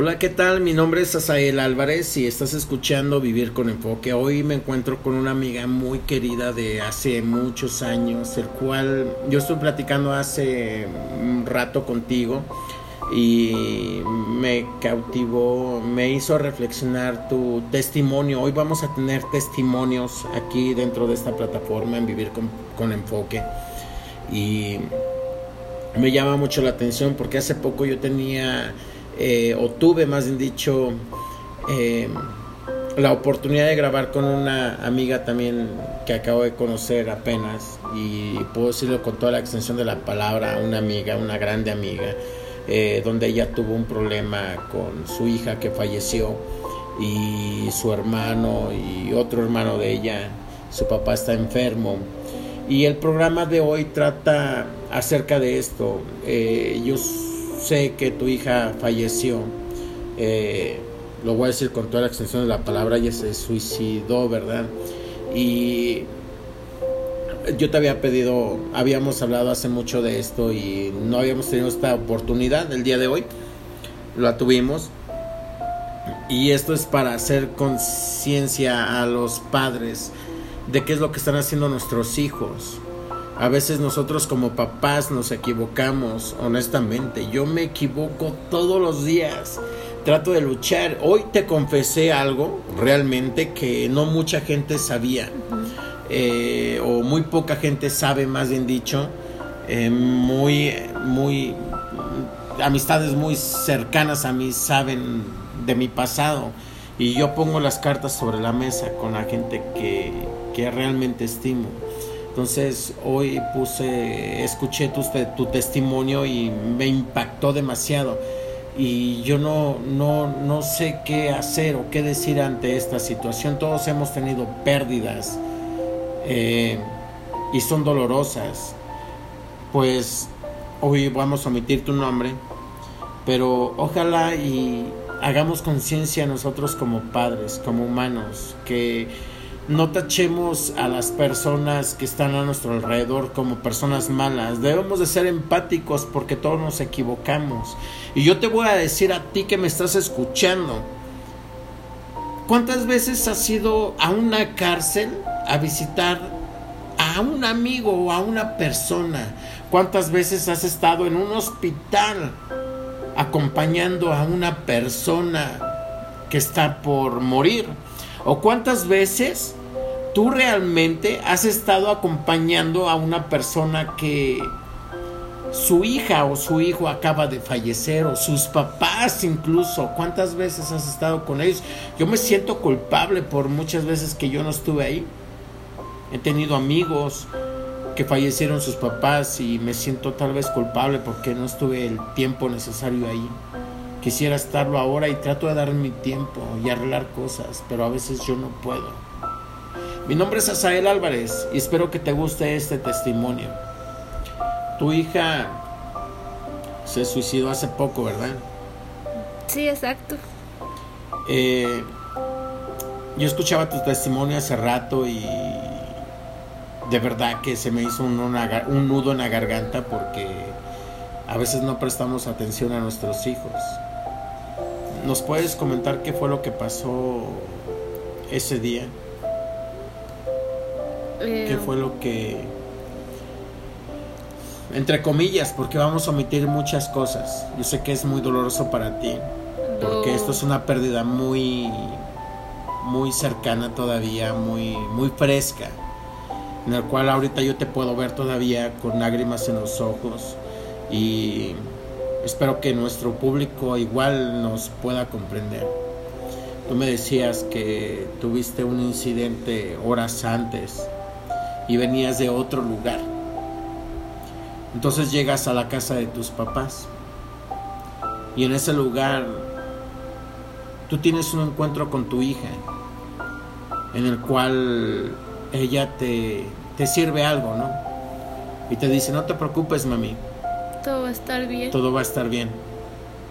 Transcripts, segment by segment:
Hola, ¿qué tal? Mi nombre es Asael Álvarez y estás escuchando Vivir con Enfoque. Hoy me encuentro con una amiga muy querida de hace muchos años, el cual yo estoy platicando hace un rato contigo y me cautivó, me hizo reflexionar tu testimonio. Hoy vamos a tener testimonios aquí dentro de esta plataforma en Vivir con, con Enfoque. Y me llama mucho la atención porque hace poco yo tenía eh, o tuve más bien dicho eh, la oportunidad de grabar con una amiga también que acabo de conocer apenas y puedo decirlo con toda la extensión de la palabra, una amiga, una grande amiga, eh, donde ella tuvo un problema con su hija que falleció y su hermano y otro hermano de ella, su papá está enfermo. Y el programa de hoy trata acerca de esto. Eh, yo sé que tu hija falleció. Eh, lo voy a decir con toda la extensión de la palabra, ella se suicidó, ¿verdad? Y yo te había pedido, habíamos hablado hace mucho de esto y no habíamos tenido esta oportunidad el día de hoy. La tuvimos. Y esto es para hacer conciencia a los padres de qué es lo que están haciendo nuestros hijos. A veces nosotros como papás nos equivocamos, honestamente. Yo me equivoco todos los días. Trato de luchar. Hoy te confesé algo realmente que no mucha gente sabía. Eh, o muy poca gente sabe, más bien dicho. Eh, muy, muy, amistades muy cercanas a mí saben de mi pasado. Y yo pongo las cartas sobre la mesa con la gente que, que realmente estimo. Entonces hoy puse, escuché tu, tu testimonio y me impactó demasiado. Y yo no, no, no sé qué hacer o qué decir ante esta situación. Todos hemos tenido pérdidas eh, y son dolorosas. Pues hoy vamos a omitir tu nombre, pero ojalá y hagamos conciencia nosotros como padres, como humanos, que no tachemos a las personas que están a nuestro alrededor como personas malas. Debemos de ser empáticos porque todos nos equivocamos. Y yo te voy a decir a ti que me estás escuchando. ¿Cuántas veces has ido a una cárcel a visitar a un amigo o a una persona? ¿Cuántas veces has estado en un hospital acompañando a una persona que está por morir? ¿O cuántas veces tú realmente has estado acompañando a una persona que su hija o su hijo acaba de fallecer o sus papás incluso, ¿cuántas veces has estado con ellos? Yo me siento culpable por muchas veces que yo no estuve ahí. He tenido amigos que fallecieron sus papás y me siento tal vez culpable porque no estuve el tiempo necesario ahí. Quisiera estarlo ahora y trato de dar mi tiempo y arreglar cosas, pero a veces yo no puedo. Mi nombre es Asael Álvarez y espero que te guste este testimonio. Tu hija se suicidó hace poco, ¿verdad? Sí, exacto. Eh, yo escuchaba tu testimonio hace rato y de verdad que se me hizo un, un nudo en la garganta porque a veces no prestamos atención a nuestros hijos. ¿Nos puedes comentar qué fue lo que pasó ese día? ¿Qué eh, fue lo que... Entre comillas, porque vamos a omitir muchas cosas. Yo sé que es muy doloroso para ti, porque esto es una pérdida muy, muy cercana todavía, muy, muy fresca, en el cual ahorita yo te puedo ver todavía con lágrimas en los ojos y espero que nuestro público igual nos pueda comprender. Tú me decías que tuviste un incidente horas antes y venías de otro lugar. Entonces llegas a la casa de tus papás y en ese lugar tú tienes un encuentro con tu hija en el cual ella te, te sirve algo, ¿no? Y te dice, no te preocupes, mami. Todo va a estar bien. Todo va a estar bien.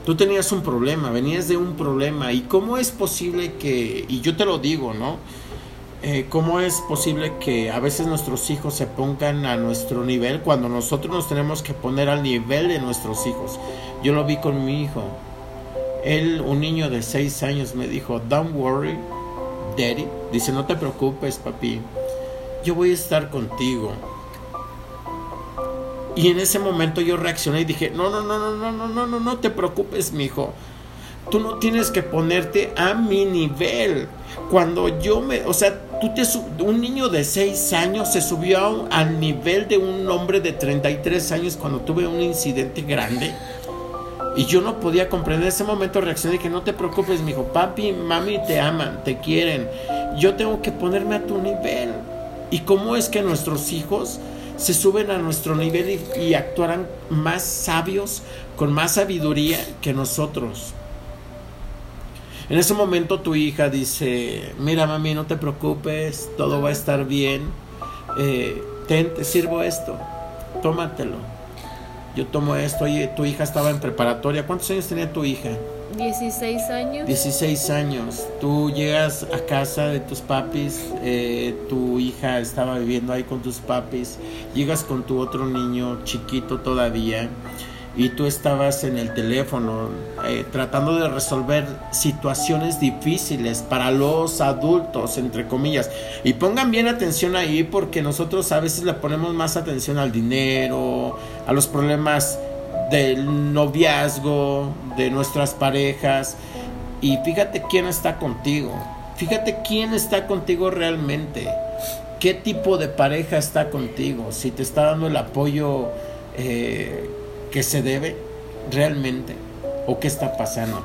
Tú tenías un problema, venías de un problema. ¿Y cómo es posible que, y yo te lo digo, ¿no? Eh, ¿cómo es posible que a veces nuestros hijos se pongan a nuestro nivel cuando nosotros nos tenemos que poner al nivel de nuestros hijos? Yo lo vi con mi hijo. Él, un niño de seis años, me dijo, Don't worry, Daddy. Dice, no te preocupes, papi. Yo voy a estar contigo. Y en ese momento yo reaccioné y dije, no, no, no, no, no, no, no, no, no te preocupes, mi hijo. Tú no tienes que ponerte a mi nivel. Cuando yo me, o sea, tú te un niño de 6 años se subió al nivel de un hombre de 33 años cuando tuve un incidente grande. Y yo no podía comprender ese momento reaccioné que no te preocupes, mi hijo, papi, mami te aman, te quieren. Yo tengo que ponerme a tu nivel. ¿Y cómo es que nuestros hijos se suben a nuestro nivel y, y actuarán más sabios, con más sabiduría que nosotros? En ese momento tu hija dice, mira mami, no te preocupes, todo va a estar bien, eh, ten, te sirvo esto, tómatelo. Yo tomo esto, y tu hija estaba en preparatoria. ¿Cuántos años tenía tu hija? 16 años. 16 años. Tú llegas a casa de tus papis, eh, tu hija estaba viviendo ahí con tus papis, llegas con tu otro niño chiquito todavía y tú estabas en el teléfono eh, tratando de resolver situaciones difíciles para los adultos, entre comillas. Y pongan bien atención ahí porque nosotros a veces le ponemos más atención al dinero, a los problemas del noviazgo, de nuestras parejas. Y fíjate quién está contigo. Fíjate quién está contigo realmente. ¿Qué tipo de pareja está contigo? Si te está dando el apoyo eh, que se debe realmente o qué está pasando.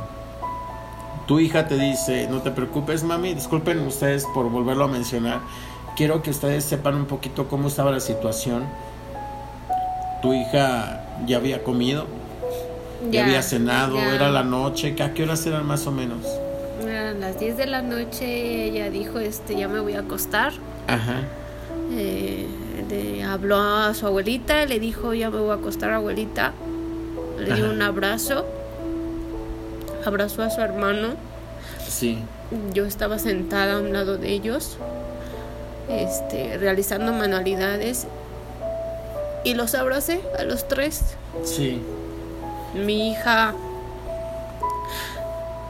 Tu hija te dice, no te preocupes mami, disculpen ustedes por volverlo a mencionar, quiero que ustedes sepan un poquito cómo estaba la situación. Tu hija ya había comido, ya, había cenado, era la noche, ¿a qué horas eran más o menos? A las 10 de la noche ella dijo, este, ya me voy a acostar. Ajá. Eh, habló a su abuelita, le dijo, ya me voy a acostar abuelita. Le dio un abrazo. Abrazó a su hermano. Sí. Yo estaba sentada a un lado de ellos, este, realizando manualidades. Y los abracé a los tres. Sí. Mi hija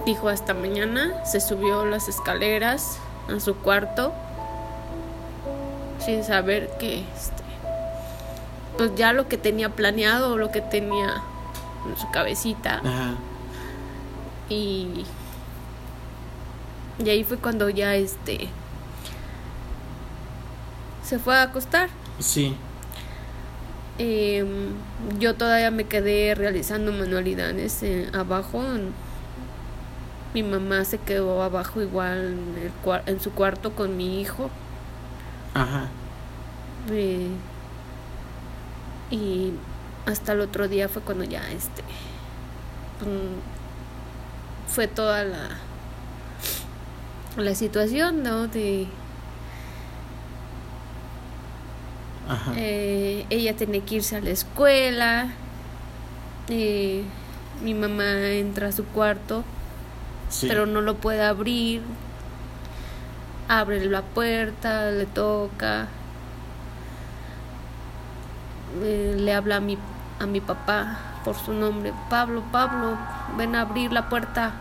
dijo hasta mañana, se subió las escaleras a su cuarto sin saber que este, pues ya lo que tenía planeado, lo que tenía en su cabecita. Y y ahí fue cuando ya este se fue a acostar. Sí. Em, yo todavía me quedé realizando manualidades eh, abajo. mi mamá se quedó abajo igual en, en su cuarto con mi hijo. Ajá. y hasta el otro día fue cuando ya este mm, fue toda la la situación no de Ajá. Eh, ella tiene que irse a la escuela eh, mi mamá entra a su cuarto pero no lo puede abrir abre la puerta, le toca, eh, le habla a mi, a mi papá por su nombre, Pablo, Pablo, ven a abrir la puerta.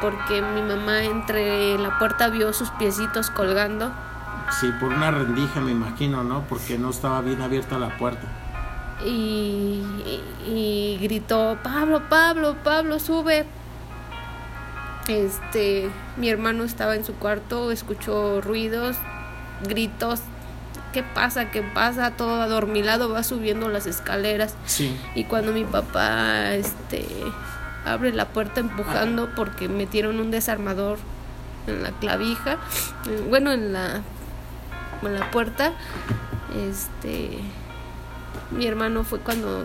Porque mi mamá entre la puerta vio sus piecitos colgando. Sí, por una rendija me imagino, ¿no? Porque no estaba bien abierta la puerta. Y, y gritó, Pablo, Pablo, Pablo, sube, este, mi hermano estaba en su cuarto, escuchó ruidos, gritos. ¿Qué pasa? ¿Qué pasa? Todo adormilado va subiendo las escaleras. Y cuando mi papá este abre la puerta empujando porque metieron un desarmador en la clavija, bueno, en la en la puerta, este mi hermano fue cuando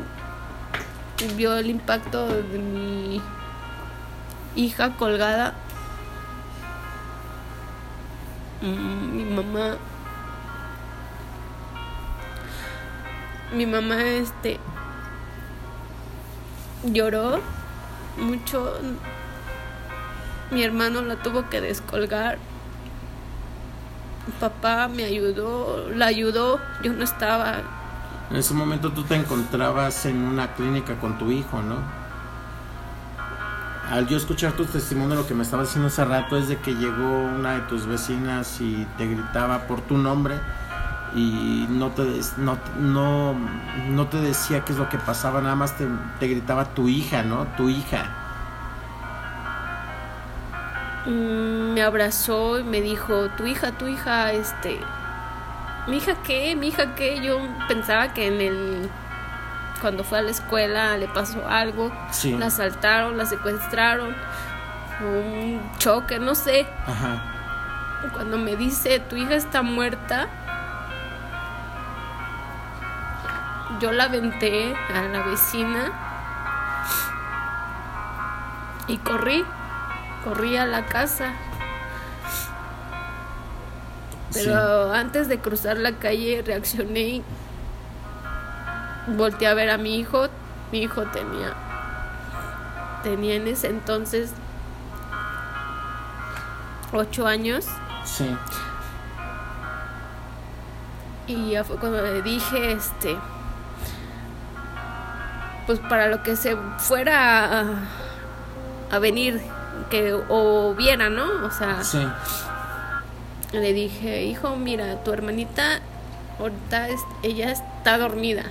vio el impacto de mi hija colgada. Mm, mi mamá. Mi mamá, este. Lloró mucho. Mi hermano la tuvo que descolgar. papá me ayudó, la ayudó. Yo no estaba. En ese momento tú te encontrabas en una clínica con tu hijo, ¿no? Al yo escuchar tu testimonio, lo que me estaba diciendo hace rato es de que llegó una de tus vecinas y te gritaba por tu nombre y no te, no, no, no te decía qué es lo que pasaba, nada más te, te gritaba tu hija, ¿no? Tu hija. Mm, me abrazó y me dijo, tu hija, tu hija, este... ¿Mi hija qué? ¿Mi hija qué? Yo pensaba que en el... Cuando fue a la escuela le pasó algo, la asaltaron, la secuestraron, un choque, no sé. Ajá. Cuando me dice, tu hija está muerta, yo la aventé a la vecina y corrí, corrí a la casa. Pero antes de cruzar la calle reaccioné volteé a ver a mi hijo. Mi hijo tenía tenía en ese entonces ocho años. Sí. Y ya fue cuando le dije, este, pues para lo que se fuera a, venir que o viera, ¿no? O sea, sí. le dije, hijo, mira, tu hermanita ahorita ella está dormida,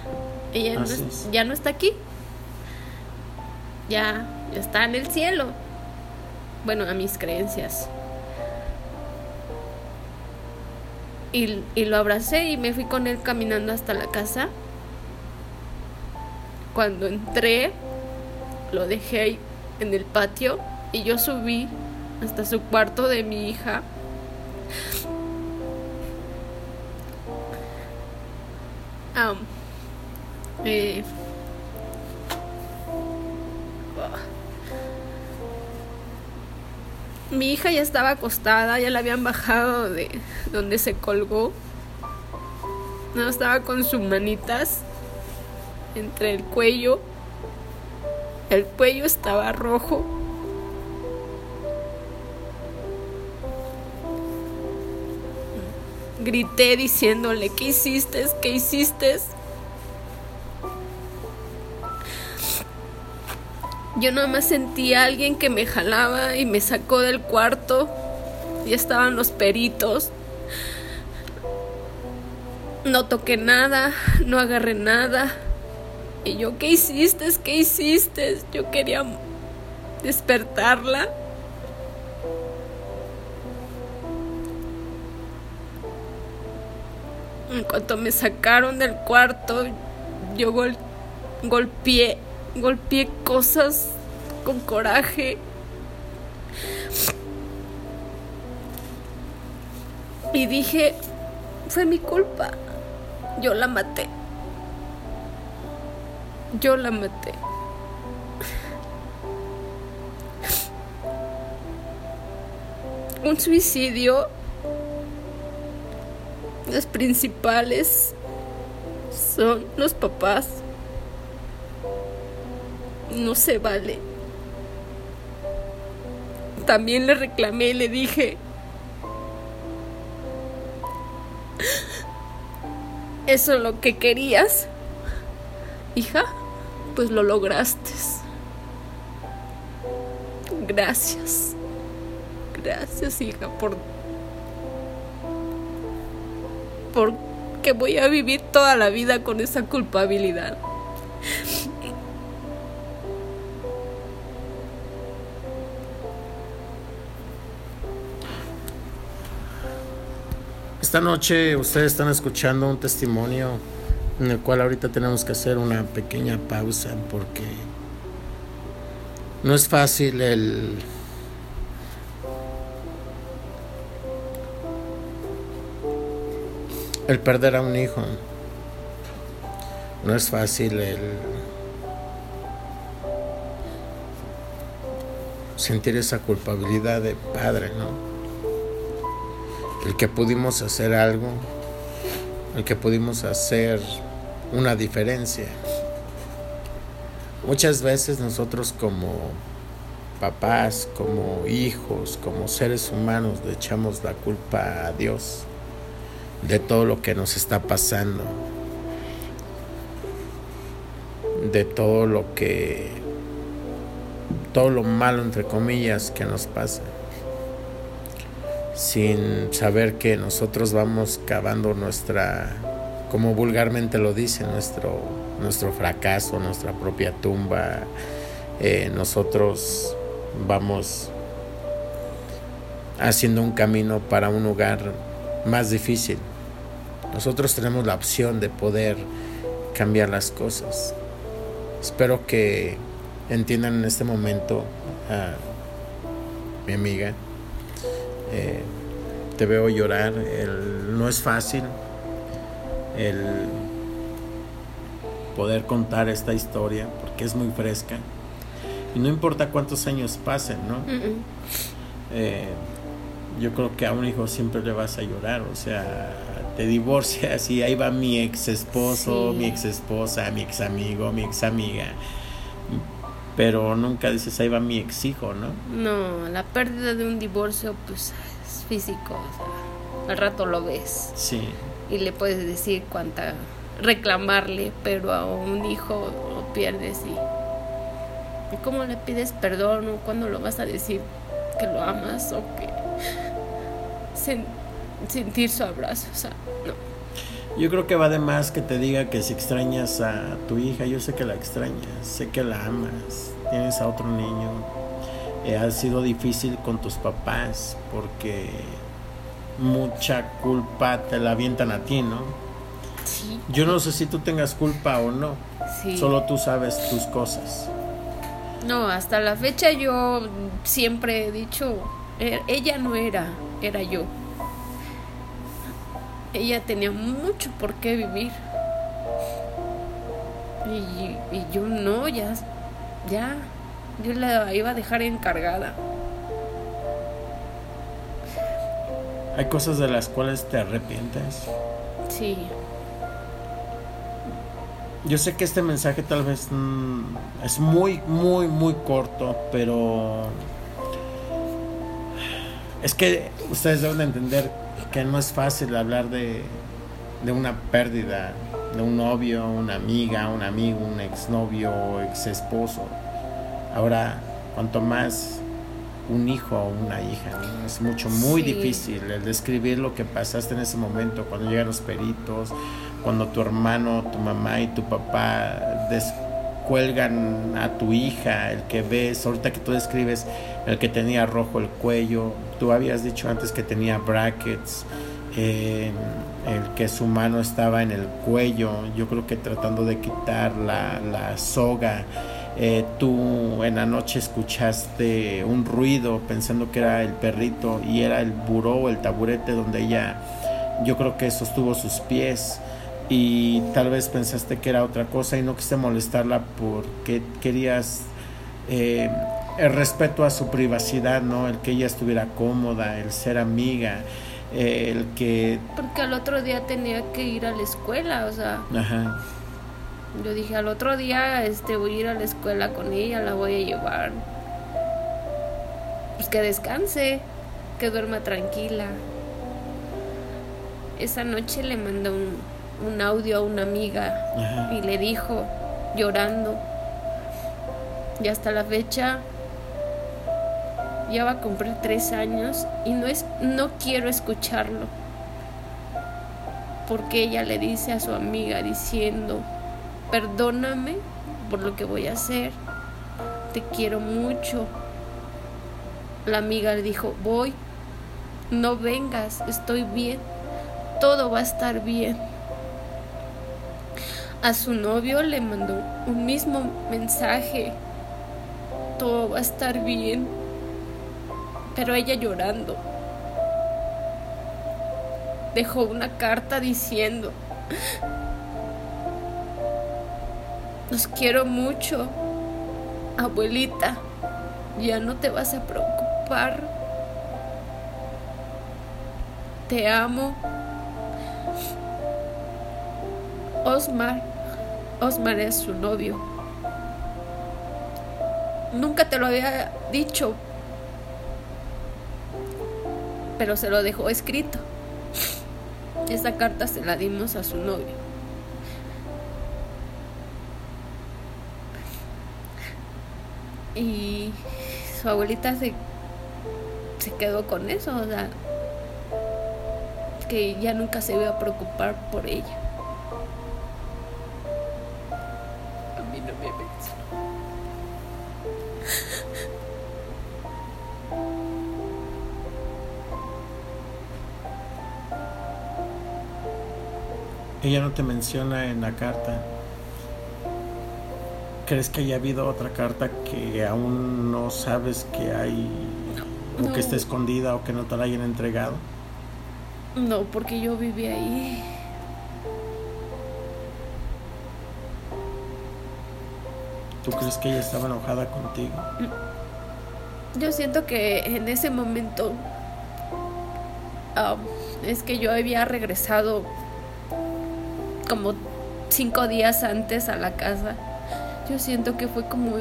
ella ya no está aquí, ya, está en el cielo. Bueno, a mis creencias. Y, y lo abracé y me fui con él caminando hasta la casa. Cuando entré, lo dejé en el patio y yo subí hasta su cuarto de mi hija. Mi hija ya estaba acostada, ya la habían bajado de donde se colgó. No estaba con sus manitas entre el cuello. El cuello estaba rojo. Grité diciéndole, ¿qué hiciste? ¿Qué hiciste? Yo nada más sentí a alguien que me jalaba y me sacó del cuarto. Y estaban los peritos. No toqué nada, no agarré nada. Y yo, ¿qué hiciste? ¿Qué hiciste? Yo quería despertarla. En cuanto me sacaron del cuarto, yo golpeé, golpeé cosas con coraje. Y dije, fue mi culpa. Yo la maté yo la maté. Un suicidio, los principales son los papás. No se vale. También le reclamé y le dije, ¿eso es lo que querías? Hija pues lo lograste. Gracias. Gracias, hija, por porque voy a vivir toda la vida con esa culpabilidad. Esta noche ustedes están escuchando un testimonio en el cual ahorita tenemos que hacer una pequeña pausa porque no es fácil el el perder a un hijo. No es fácil el sentir esa culpabilidad de padre, ¿no? El que pudimos hacer algo el que pudimos hacer una diferencia. Muchas veces nosotros como papás, como hijos, como seres humanos le echamos la culpa a Dios de todo lo que nos está pasando, de todo lo que todo lo malo, entre comillas, que nos pasa, sin saber que nosotros vamos cavando nuestra, como vulgarmente lo dice, nuestro, nuestro fracaso, nuestra propia tumba, eh, nosotros vamos haciendo un camino para un lugar más difícil. Nosotros tenemos la opción de poder cambiar las cosas. Espero que entiendan en este momento a mi amiga. Eh, te veo llorar. no es fácil el poder contar esta historia porque es muy fresca. Y no importa cuántos años pasen, ¿no? Eh, yo creo que a un hijo siempre le vas a llorar, o sea, te divorcias y ahí va mi ex esposo, mi ex esposa, mi ex amigo, mi ex amiga. Pero nunca dices, ahí va mi ex hijo, ¿no? No, la pérdida de un divorcio, pues es físico, o sea, al rato lo ves. Sí. Y le puedes decir cuánta, reclamarle, pero a un hijo lo pierdes y ¿Cómo le pides perdón o cuándo lo vas a decir que lo amas o que sentir su abrazo? O sea, no. Yo creo que va de más que te diga que si extrañas a tu hija, yo sé que la extrañas, sé que la amas, tienes a otro niño. Eh, ha sido difícil con tus papás porque mucha culpa te la avientan a ti, ¿no? Sí. Yo no sé si tú tengas culpa o no. Sí. Solo tú sabes tus cosas. No, hasta la fecha yo siempre he dicho, er, ella no era, era yo. Ella tenía mucho por qué vivir. Y, y yo no, ya, ya, yo la iba a dejar encargada. ¿Hay cosas de las cuales te arrepientes? Sí. Yo sé que este mensaje tal vez mm, es muy, muy, muy corto, pero es que ustedes deben entender que no es fácil hablar de, de una pérdida de un novio, una amiga, un amigo, un exnovio o ex esposo. Ahora, cuanto más un hijo o una hija, es mucho, muy difícil el describir lo que pasaste en ese momento, cuando llegan los peritos, cuando tu hermano, tu mamá y tu papá descuelgan a tu hija, el que ves, ahorita que tú describes el que tenía rojo el cuello, tú habías dicho antes que tenía brackets, eh, el que su mano estaba en el cuello, yo creo que tratando de quitar la, la soga. Eh, tú en la noche escuchaste un ruido pensando que era el perrito y era el buró, el taburete donde ella yo creo que sostuvo sus pies y tal vez pensaste que era otra cosa y no quise molestarla porque querías eh, el respeto a su privacidad, ¿no? El que ella estuviera cómoda, el ser amiga, eh, el que... Porque al otro día tenía que ir a la escuela, o sea... Ajá. Yo dije, al otro día este, voy a ir a la escuela con ella, la voy a llevar. Pues que descanse, que duerma tranquila. Esa noche le mandó un, un audio a una amiga y le dijo, llorando, y hasta la fecha ya va a cumplir tres años y no es, no quiero escucharlo, porque ella le dice a su amiga diciendo, perdóname por lo que voy a hacer, te quiero mucho. La amiga le dijo, voy, no vengas, estoy bien, todo va a estar bien a su novio le mandó un mismo mensaje. Todo va a estar bien. Pero ella llorando. Dejó una carta diciendo, los quiero mucho, abuelita, ya no te vas a preocupar. Te amo. Osmar. Osmar es su novio. Nunca te lo había dicho, pero se lo dejó escrito. Esa carta se la dimos a su novio. Y su abuelita se, se quedó con eso, o sea, que ya nunca se iba a preocupar por ella. A mí no me mencionó. Ella no te menciona en la carta. ¿Crees que haya habido otra carta que aún no sabes que hay o que esté escondida o que no te la hayan entregado? No, porque yo viví ahí. ¿Tú crees que ella estaba enojada contigo? Yo siento que en ese momento es que yo había regresado como cinco días antes a la casa. Yo siento que fue como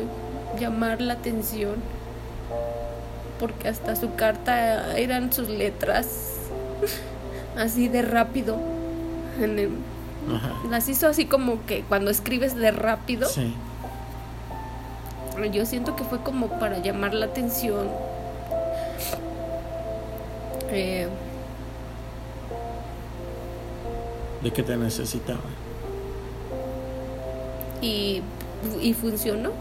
llamar la atención. Porque hasta su carta eran sus letras así de rápido. las hizo así como que cuando escribes de rápido. Sí. Yo siento que fue como para llamar la atención. Eh, de que te necesitaba. Y, y funcionó.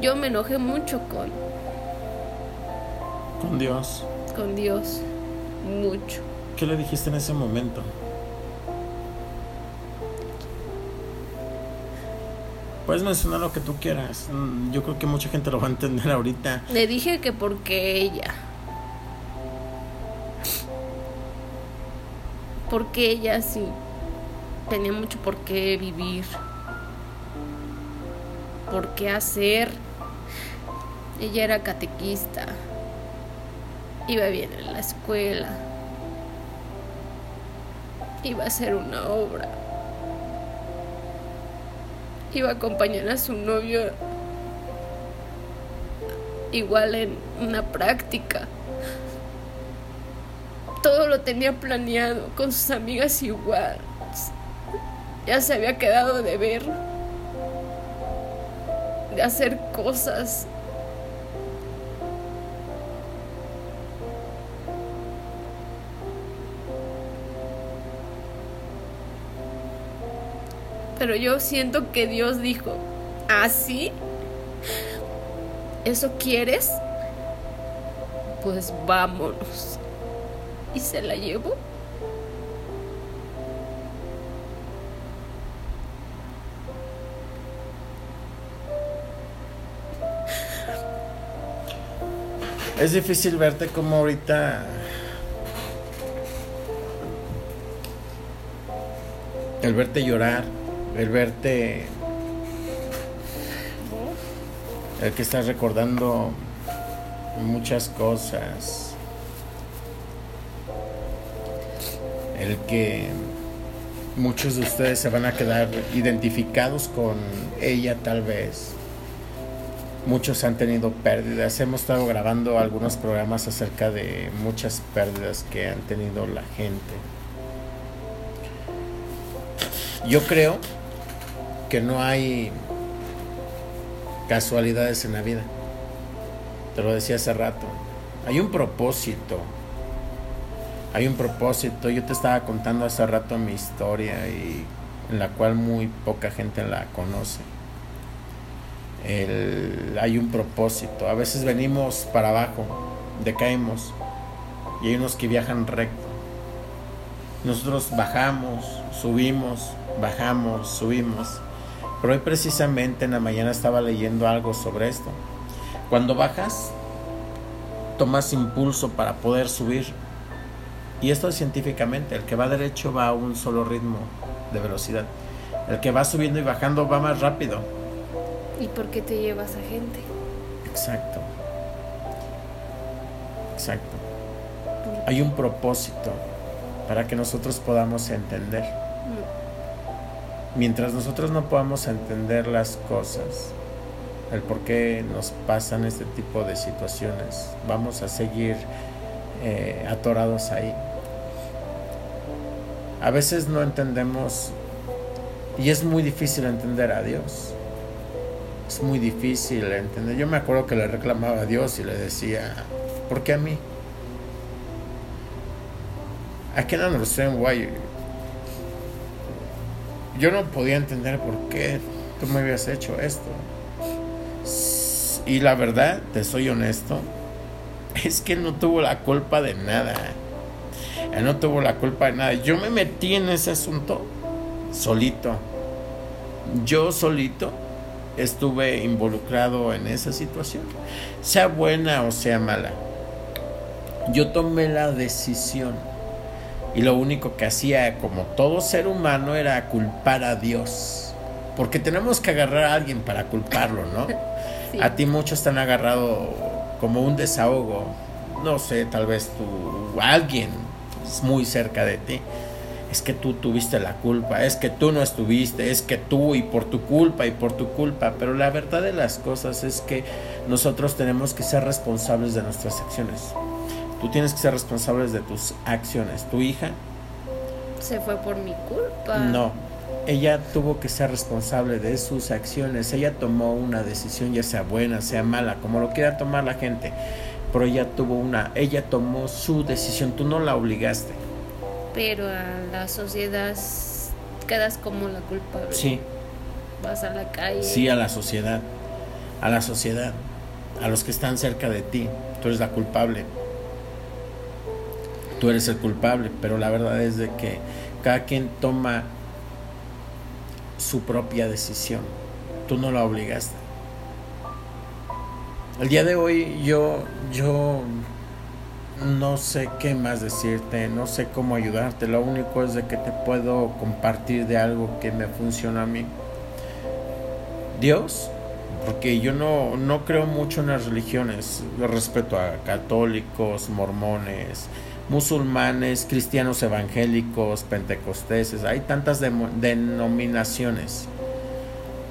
Yo me enojé mucho con... Con Dios. Con Dios. Mucho. ¿Qué le dijiste en ese momento? Puedes mencionar lo que tú quieras. Mm, yo creo que mucha gente lo va a entender ahorita. Le dije que porque ella. Porque ella sí tenía mucho por qué vivir, por qué hacer. Ella era catequista, iba bien en la escuela, iba a hacer una obra, iba a acompañar a su novio igual en una práctica todo lo tenía planeado, con sus amigas igual. Ya se había quedado de ver, de hacer cosas. Pero yo siento que Dios dijo, ¿así? ¿Eso quieres? Pues vámonos y se la llevó. Es difícil verte como ahorita. El verte llorar, el verte el que estás recordando muchas cosas el que muchos de ustedes se van a quedar identificados con ella tal vez. Muchos han tenido pérdidas. Hemos estado grabando algunos programas acerca de muchas pérdidas que han tenido la gente. Yo creo que no hay casualidades en la vida. Te lo decía hace rato. Hay un propósito hay un propósito. Yo te estaba contando hace rato mi historia y en la cual muy poca gente la conoce. hay un propósito. A veces venimos para abajo, decaemos y hay unos que viajan recto. Nosotros bajamos, subimos, bajamos, subimos. Pero hoy precisamente en la mañana estaba leyendo algo sobre esto. Cuando bajas, tomas impulso para poder subir y esto es científicamente, el que va derecho va a un solo ritmo de velocidad. El que va subiendo y bajando va más rápido. ¿Y por qué te llevas a gente? Exacto. Exacto. Hay un propósito para que nosotros podamos entender. Mm. Mientras nosotros no podamos entender las cosas, el por qué nos pasan este tipo de situaciones, vamos a seguir eh, atorados ahí. A veces no entendemos y es muy difícil entender a Dios. es muy difícil entender. Yo me acuerdo que le reclamaba a Dios y le decía, ¿por qué a mí? I can understand why. Yo no podía entender por qué tú me habías hecho esto. Y la verdad, te soy honesto, es que no tuvo la culpa de nada. Él no tuvo la culpa de nada. Yo me metí en ese asunto solito. Yo solito estuve involucrado en esa situación, sea buena o sea mala. Yo tomé la decisión y lo único que hacía como todo ser humano era culpar a Dios. Porque tenemos que agarrar a alguien para culparlo, ¿no? A ti muchos han agarrado como un desahogo. No sé, tal vez tú, alguien muy cerca de ti es que tú tuviste la culpa, es que tú no estuviste, es que tú y por tu culpa y por tu culpa, pero la verdad de las cosas es que nosotros tenemos que ser responsables de nuestras acciones. Tú tienes que ser responsable de tus acciones. Tu hija se fue por mi culpa. No, ella tuvo que ser responsable de sus acciones. Ella tomó una decisión, ya sea buena, sea mala, como lo quiera tomar la gente. Pero ella tuvo una, ella tomó su decisión, tú no la obligaste pero a la sociedad quedas como la culpable. Sí. Vas a la calle. Sí, a la sociedad. A la sociedad. A los que están cerca de ti. Tú eres la culpable. Tú eres el culpable. Pero la verdad es de que cada quien toma su propia decisión. Tú no la obligaste. El día de hoy yo, yo no sé qué más decirte, no sé cómo ayudarte. Lo único es de que te puedo compartir de algo que me funciona a mí. Dios, porque yo no, no creo mucho en las religiones. respeto a católicos, mormones, musulmanes, cristianos evangélicos, pentecosteses. Hay tantas denominaciones.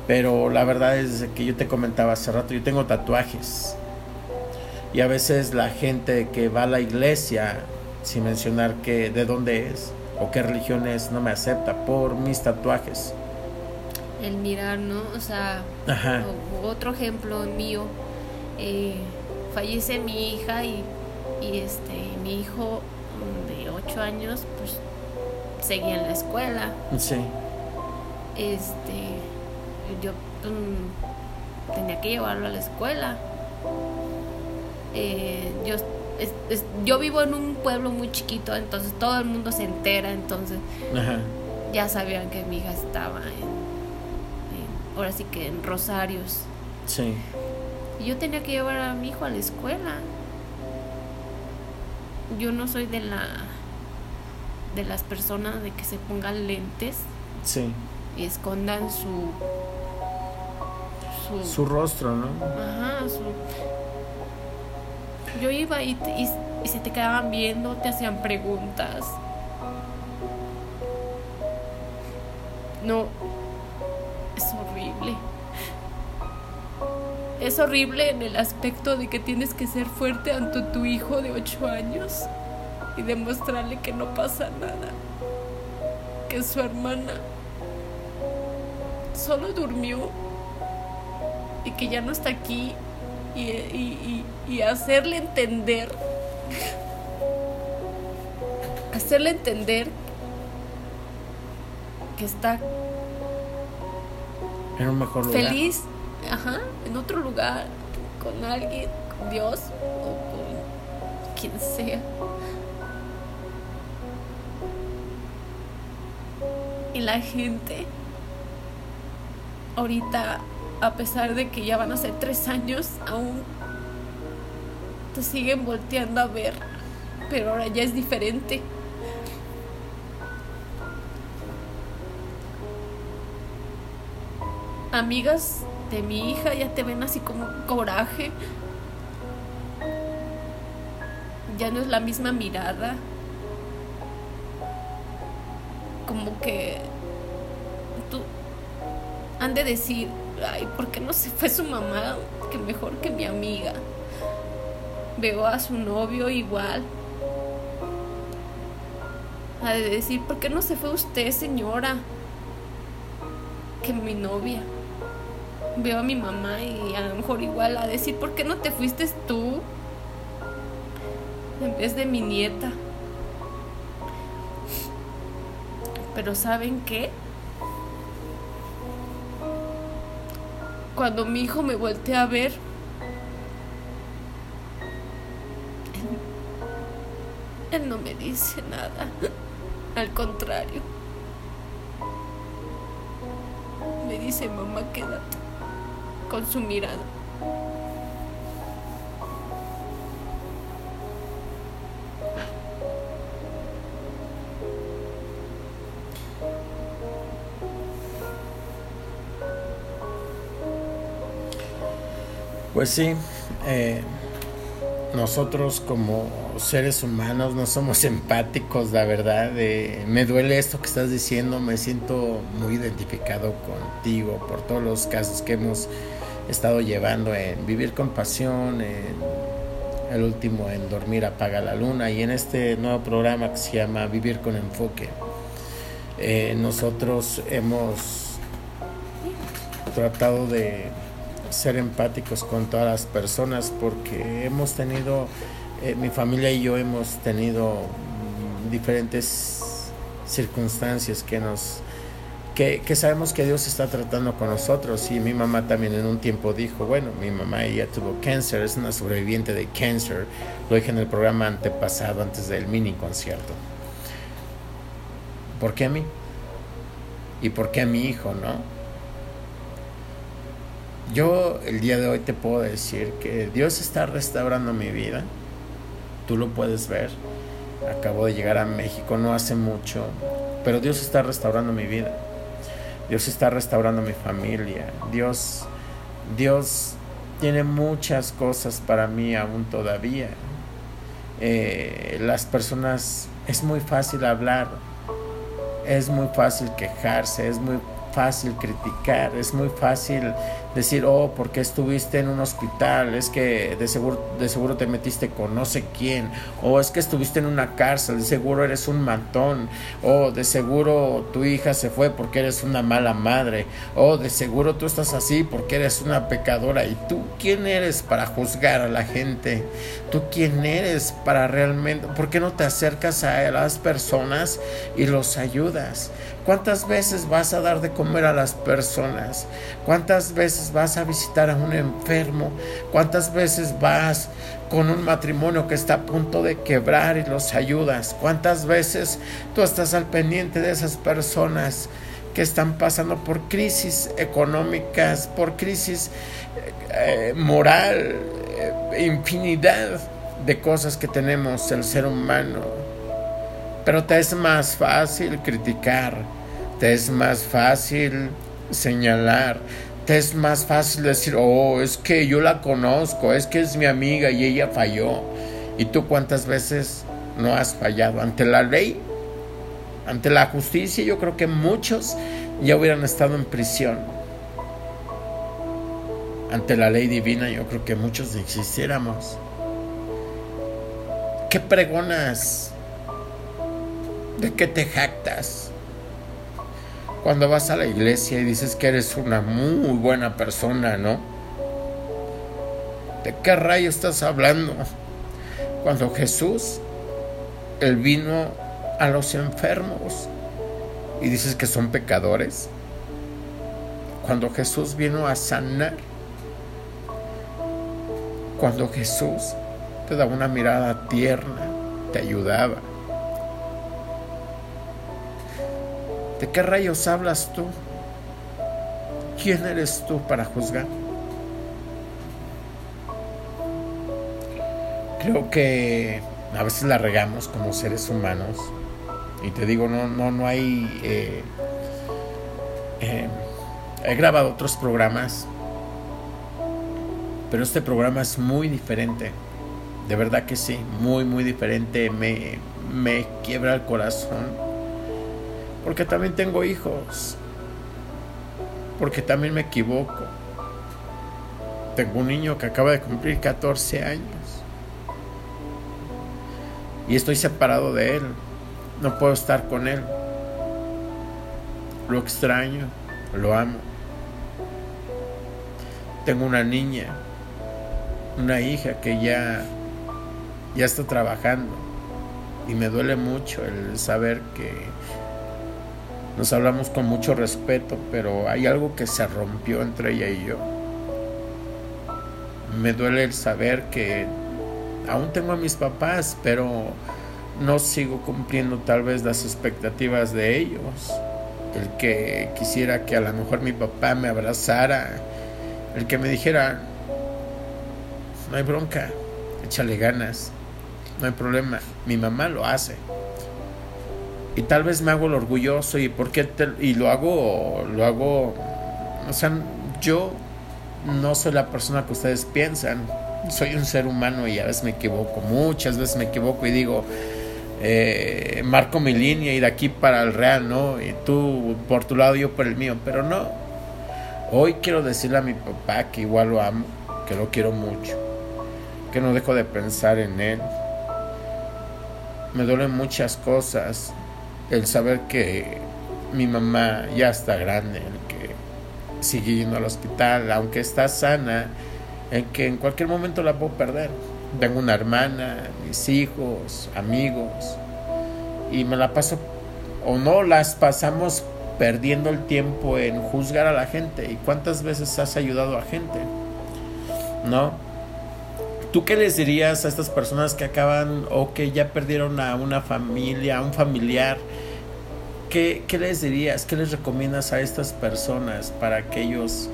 Pero la verdad es que yo te comentaba hace rato, yo tengo tatuajes y a veces la gente que va a la iglesia, sin mencionar que de dónde es o qué religión es, no me acepta por mis tatuajes. El mirar, ¿no? O sea, otro ejemplo mío, eh, fallece mi hija y, y este, mi hijo de 8 años, pues seguía en la escuela. Sí. Este, yo mm, tenía que llevarlo a la escuela eh, yo, yo vivo en un pueblo muy chiquito, entonces todo el mundo se entera, entonces ya sabían que mi hija estaba en, ahora sí que en Rosarios. Sí. Y yo tenía que llevar a mi hijo a la escuela. Yo no soy de la de las personas de que se pongan lentes. Sí. Y escondan su su, su rostro, ¿no? Ajá, su, yo iba y, y, se te quedaban viendo, te hacían preguntas. No, es horrible. Es horrible en el aspecto de que tienes que ser fuerte ante tu hijo de 8 años y demostrarle que no pasa nada. Que su hermana solo durmió y que ya no está aquí y, hacerle entender, hacerle entender que está en un mejor lugar. Feliz, ajá, en otro lugar, con alguien, con Dios o con quien sea. Y la gente ahorita a pesar de que ya van a ser tres años, aún te siguen volteando a ver, pero ahora ya es diferente. Amigas de mi hija ya te ven así como coraje. Ya no es la misma mirada. Como que tú han de decir, ay, ¿por qué no se fue su mamá? Que mejor que mi amiga. Veo a su novio igual. De decir, ¿por qué no se fue usted, señora? Que mi novia. veo a mi mamá y a lo mejor igual a decir, ¿por qué no te fuiste tú? En vez de mi nieta. Pero ¿saben qué? Cuando mi hijo me voltea a ver, él no me dice nada. Al contrario. Me dice, mamá, quédate con su mirada. Pues sí, eh, nosotros como seres humanos no somos empáticos, la verdad. me duele esto que estás diciendo, me siento muy identificado contigo por todos los casos que hemos estado llevando en vivir con pasión, en el último en dormir apaga la luna y en este nuevo programa que se llama Vivir con enfoque. Eh, nosotros hemos tratado de ser empáticos con todas las personas porque hemos tenido, eh, mi familia y yo hemos tenido mm, diferentes circunstancias que nos que, sabemos que Dios está tratando con nosotros y mi mamá también en un tiempo dijo, bueno, mi mamá ella tuvo cáncer, es una sobreviviente de cáncer, lo dije en el programa antepasado antes del mini concierto. ¿Por qué a mí? ¿Y por qué a mi hijo, no? Yo el día de hoy te puedo decir que Dios está restaurando mi vida. Tú lo puedes ver. Acabo de llegar a México no hace mucho, pero Dios está restaurando mi vida. Dios está restaurando mi familia. Dios Dios tiene muchas cosas para mí aún todavía. Eh, las personas es muy fácil hablar, es muy fácil quejarse, es muy fácil criticar, es muy fácil decir, oh, porque estuviste en un hospital, es que de seguro, de seguro te metiste con no sé quién, o es que estuviste en una cárcel, de seguro eres un matón, o de seguro tu hija se fue porque eres una mala madre, o de seguro tú estás así porque eres una pecadora. ¿Y tú quién eres para juzgar a la gente? ¿Tú quién eres para realmente, por qué no te acercas a las personas y los ayudas? ¿Cuántas veces vas a dar de comer a las personas? ¿Cuántas veces vas a visitar a un enfermo? ¿Cuántas veces vas con un matrimonio que está a punto de quebrar y los ayudas? ¿Cuántas veces tú estás al pendiente de esas personas que están pasando por crisis económicas, por crisis eh, moral, eh, infinidad de cosas que tenemos el ser humano? Pero te es más fácil criticar, te es más fácil señalar, es más fácil decir, oh, es que yo la conozco, es que es mi amiga y ella falló. ¿Y tú cuántas veces no has fallado ante la ley? Ante la justicia, yo creo que muchos ya hubieran estado en prisión. Ante la ley divina, yo creo que muchos existiéramos. ¿Qué pregonas? ¿De qué te jactas? Cuando vas a la iglesia y dices que eres una muy buena persona, ¿no? ¿De qué rayo estás hablando? Cuando Jesús, vino a los enfermos y dices que son pecadores. Cuando Jesús vino a sanar. Cuando Jesús te daba una mirada tierna, te ayudaba. ¿De qué rayos hablas tú? ¿Quién eres tú para juzgar? Creo que a veces la regamos como seres humanos. Y te digo, no, no, no hay. Eh, eh, he grabado otros programas, pero este programa es muy diferente. De verdad que sí, muy, muy diferente. Me, me quiebra el corazón porque también tengo hijos, porque también me equivoco. Tengo un niño que acaba de cumplir 14 años y estoy separado de él, no puedo estar con él. Lo extraño, lo amo. tengo una niña, una hija que ya, ya está trabajando y me duele mucho el saber que nos hablamos con mucho respeto, pero hay algo que se rompió entre ella y yo. Me duele el saber que aún tengo a mis papás, pero no sigo cumpliendo tal vez las expectativas de ellos. El que quisiera que a lo mejor mi papá me abrazara, el que me dijera, no hay bronca, échale ganas, no hay problema, mi mamá lo hace y tal vvez me hago el orgulloso y porque y lo hago lo hago o sea yo no soy la persona que ustedes piensan. Soy un ser humano y a veces me equivoco muchas veces me equivoco y digo eh, marco mi línea y de aquí para el real no y tú por tu lado yo por el mío pero no. Hoy quiero decirle a mi papá que igual lo amo que lo quiero mucho que no dejo de pensar en él. Me duelen muchas cosas el saber que mi mamá ya está grande, el que sigue yendo al hospital, aunque está sana, en que en cualquier momento la puedo perder. Tengo una hermana, mis hijos, amigos, y me la paso, o no, las pasamos perdiendo el tiempo en juzgar a la gente. ¿Y cuántas veces has ayudado a gente? ¿No? ¿Tú qué les dirías a estas personas que acaban o que ya perdieron a una familia, a un familiar? ¿Qué, ¿Qué, les dirías? ¿Qué les recomiendas a estas personas para que ellos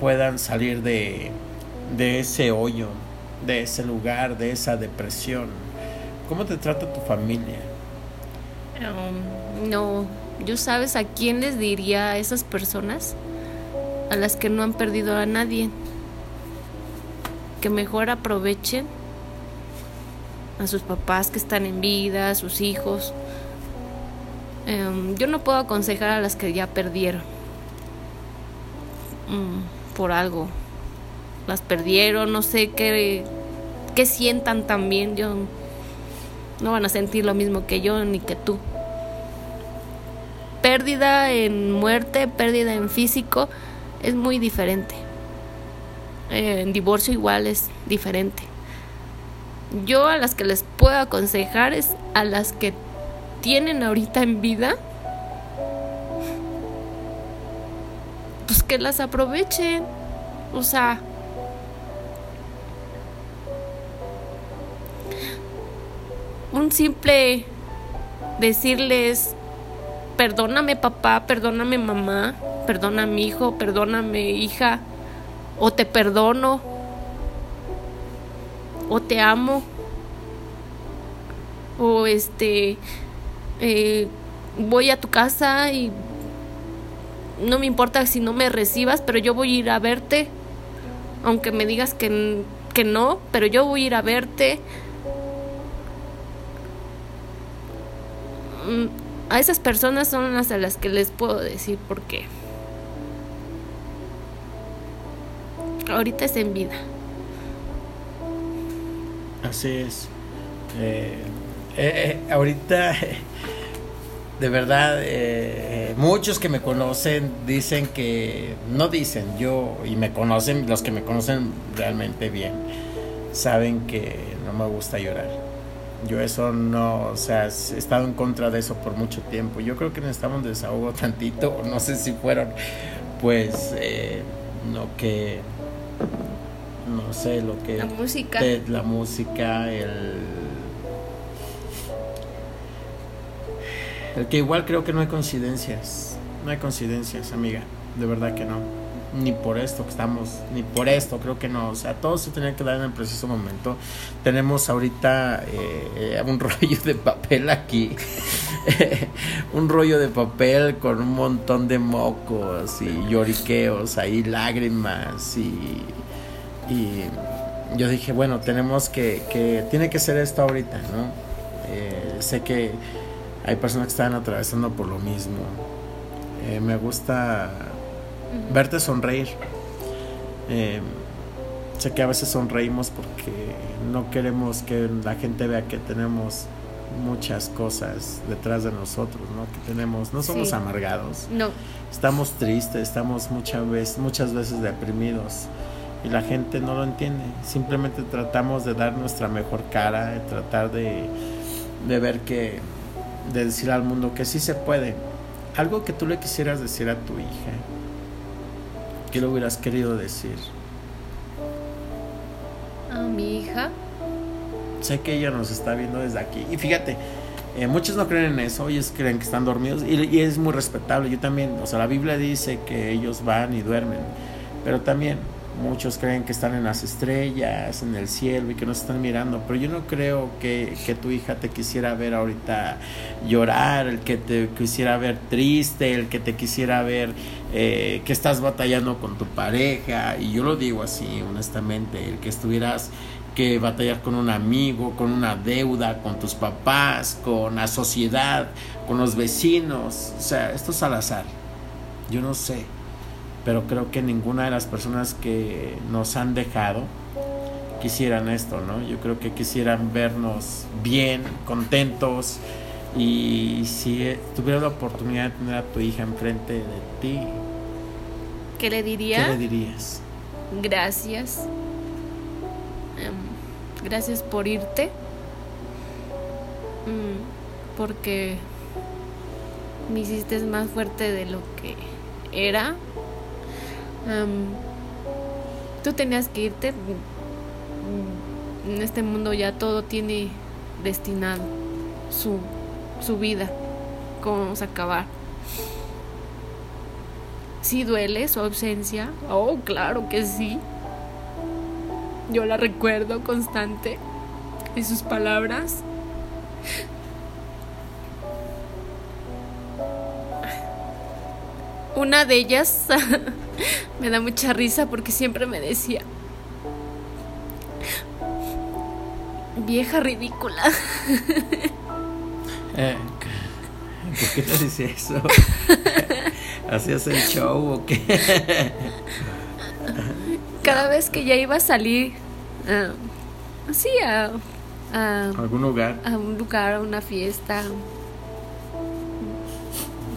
puedan salir de, de ese hoyo, de ese lugar, de esa depresión? ¿Cómo te trata tu familia? Um, no, ¿yo sabes a quién les diría a esas personas? A las que no han perdido a nadie que mejor aprovechen a sus papás que están en vida, a sus hijos. Em, yo no puedo aconsejar a las que ya perdieron mm, por algo. Las perdieron, no sé qué, qué sientan también. Yo no van a sentir lo mismo que yo ni que tú. Pérdida en muerte, pérdida en físico es muy diferente en divorcio igual es diferente. Yo a las que les puedo aconsejar es a las que tienen ahorita en vida, pues que las aprovechen. O sea, un simple decirles, perdóname papá, perdóname mamá, perdóname hijo, perdóname hija o te perdono, o te amo, o este, eh, voy a tu casa y no me importa si no me recibas, pero yo voy a ir a verte, aunque me digas que, que no, pero yo voy a ir a verte. Mm, a esas personas son las a las que les puedo decir por ahorita es en vida. Así es. Eh, eh, eh, ahorita, de verdad, muchos que me conocen dicen que, no dicen, yo, y me conocen, los que me conocen realmente bien, saben que no me gusta llorar. Yo eso no, o sea, he estado en contra de eso por mucho tiempo. Yo creo que necesitamos desahogo tantito, no sé si fueron, pues, no que no sé lo que la música. la música el el que igual creo que no hay coincidencias no hay coincidencias amiga de verdad que no ni por esto que estamos ni por esto creo que no o sea todo se tenía que dar en el preciso momento tenemos ahorita eh, un rollo de papel aquí un rollo de papel con un montón de mocos y lloriqueos ahí lágrimas y y yo dije, bueno, tenemos que, que tiene que ser esto ahorita, ¿no? Eh, sé que hay personas que están atravesando por lo mismo. Eh, me gusta verte sonreír. Eh, sé que a veces sonreímos porque no queremos que la gente vea que tenemos muchas cosas detrás de nosotros, ¿no? Que tenemos, no somos amargados. No. Estamos tristes, estamos muchas veces, muchas veces deprimidos y la gente no lo entiende. Simplemente tratamos de dar nuestra mejor cara, de tratar de, de ver que, de decir al mundo que sí se puede. Algo que tú le quisieras decir a tu hija, ¿qué le hubieras querido decir? A mi hija. Sé que ella nos está viendo desde aquí. Y fíjate, eh, muchos no creen en eso, ellos creen que están dormidos y, y, es muy respetable. Yo también, o sea, la Biblia dice que ellos van y duermen, pero también Muchos creen que están en las estrellas, en el cielo y que nos están mirando, pero yo no creo que, que, tu hija te quisiera ver ahorita llorar, el que te quisiera ver triste, el que te quisiera ver eh, que estás batallando con tu pareja, y yo lo digo así, honestamente, el que estuvieras que batallar con un amigo, con una deuda, con tus papás, con la sociedad, con los vecinos, o sea, esto es al azar, yo no sé pero creo que ninguna de las personas que nos han dejado quisieran esto, ¿no? Yo creo que quisieran vernos bien, contentos y si tuvieras la oportunidad de tener a tu hija enfrente de ti, ¿qué le diría? ¿Qué le dirías? Gracias. Em, gracias por irte. Mm, porque me hiciste más fuerte de lo que era tú tenías que irte. En este mundo ya todo tiene destinado su, su vida. ¿Cómo vamos a acabar? ¿Sí duele su ausencia? Oh, claro que sí. Yo la recuerdo constante y sus palabras. Una de ellas me da mucha risa porque siempre me decía, vieja ridícula. Eh, ¿Por qué te dice eso? ¿Hacías el show o qué? Cada vez que ya iba a salir, uh, así a, a, algún lugar, a un lugar, a una fiesta,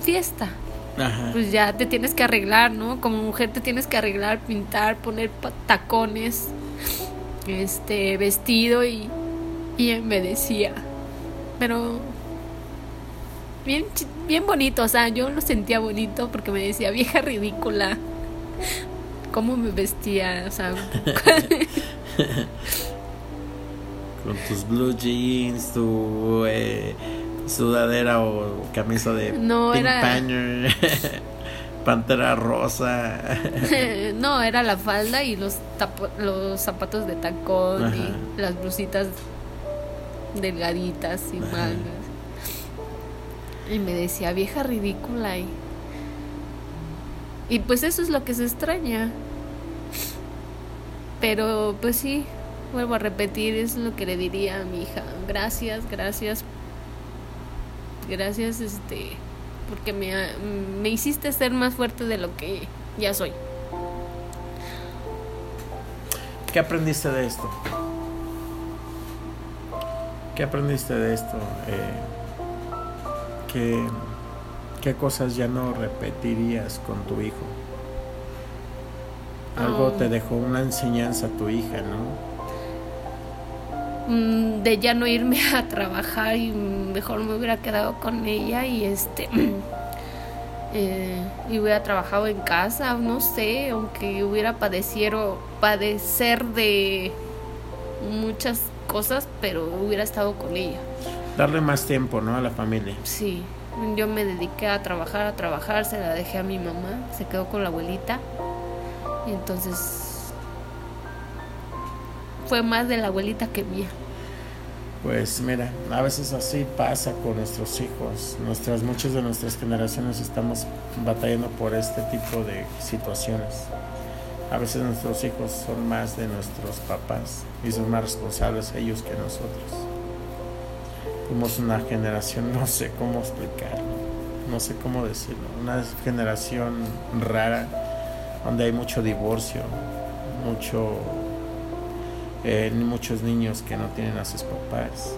fiesta pues ya te tienes que arreglar, ¿no? Como mujer te tienes que arreglar, pintar, poner tacones, este vestido y, y me decía, pero bien, bien bonito, o sea, yo lo sentía bonito porque me decía, vieja ridícula, cómo me vestía, o sea... Con tus blue jeans, tu... Eh sudadera o camisa de no, Pink era... Pantera rosa. no, era la falda y los los zapatos de tacón y las blusitas delgaditas y mangas. Y me decía, vieja ridícula. Y, y pues eso es lo que se extraña. Pero pues sí, vuelvo a repetir, es lo que le diría a mi hija. Gracias, gracias gracias este porque me, me hiciste ser más fuerte de lo que ya soy. ¿Qué aprendiste de esto? ¿Qué aprendiste de esto? Eh, ¿qué, ¿Qué cosas ya no repetirías con tu hijo? Algo te oh. dejó una enseñanza a tu hija, ¿no? Mm, de ya no irme a trabajar y mejor me hubiera quedado con ella y este eh, y hubiera trabajado en casa, no sé, aunque hubiera padecido, padecer de muchas cosas, pero hubiera estado con ella. Darle más tiempo, ¿no? A la familia. Sí, yo me dediqué a trabajar, a trabajar, se la dejé a mi mamá, se quedó con la abuelita y entonces fue más de la abuelita que mía. Pues mira, a veces así pasa con nuestros hijos. Nuestras, muchas de nuestras generaciones estamos batallando por este tipo de situaciones. A veces nuestros hijos son más de nuestros papás y son más responsables ellos que nosotros. Fuimos una generación, no sé cómo explicarlo, no sé cómo decirlo, una generación rara donde hay mucho divorcio, mucho eh, muchos niños que no tienen a sus papás.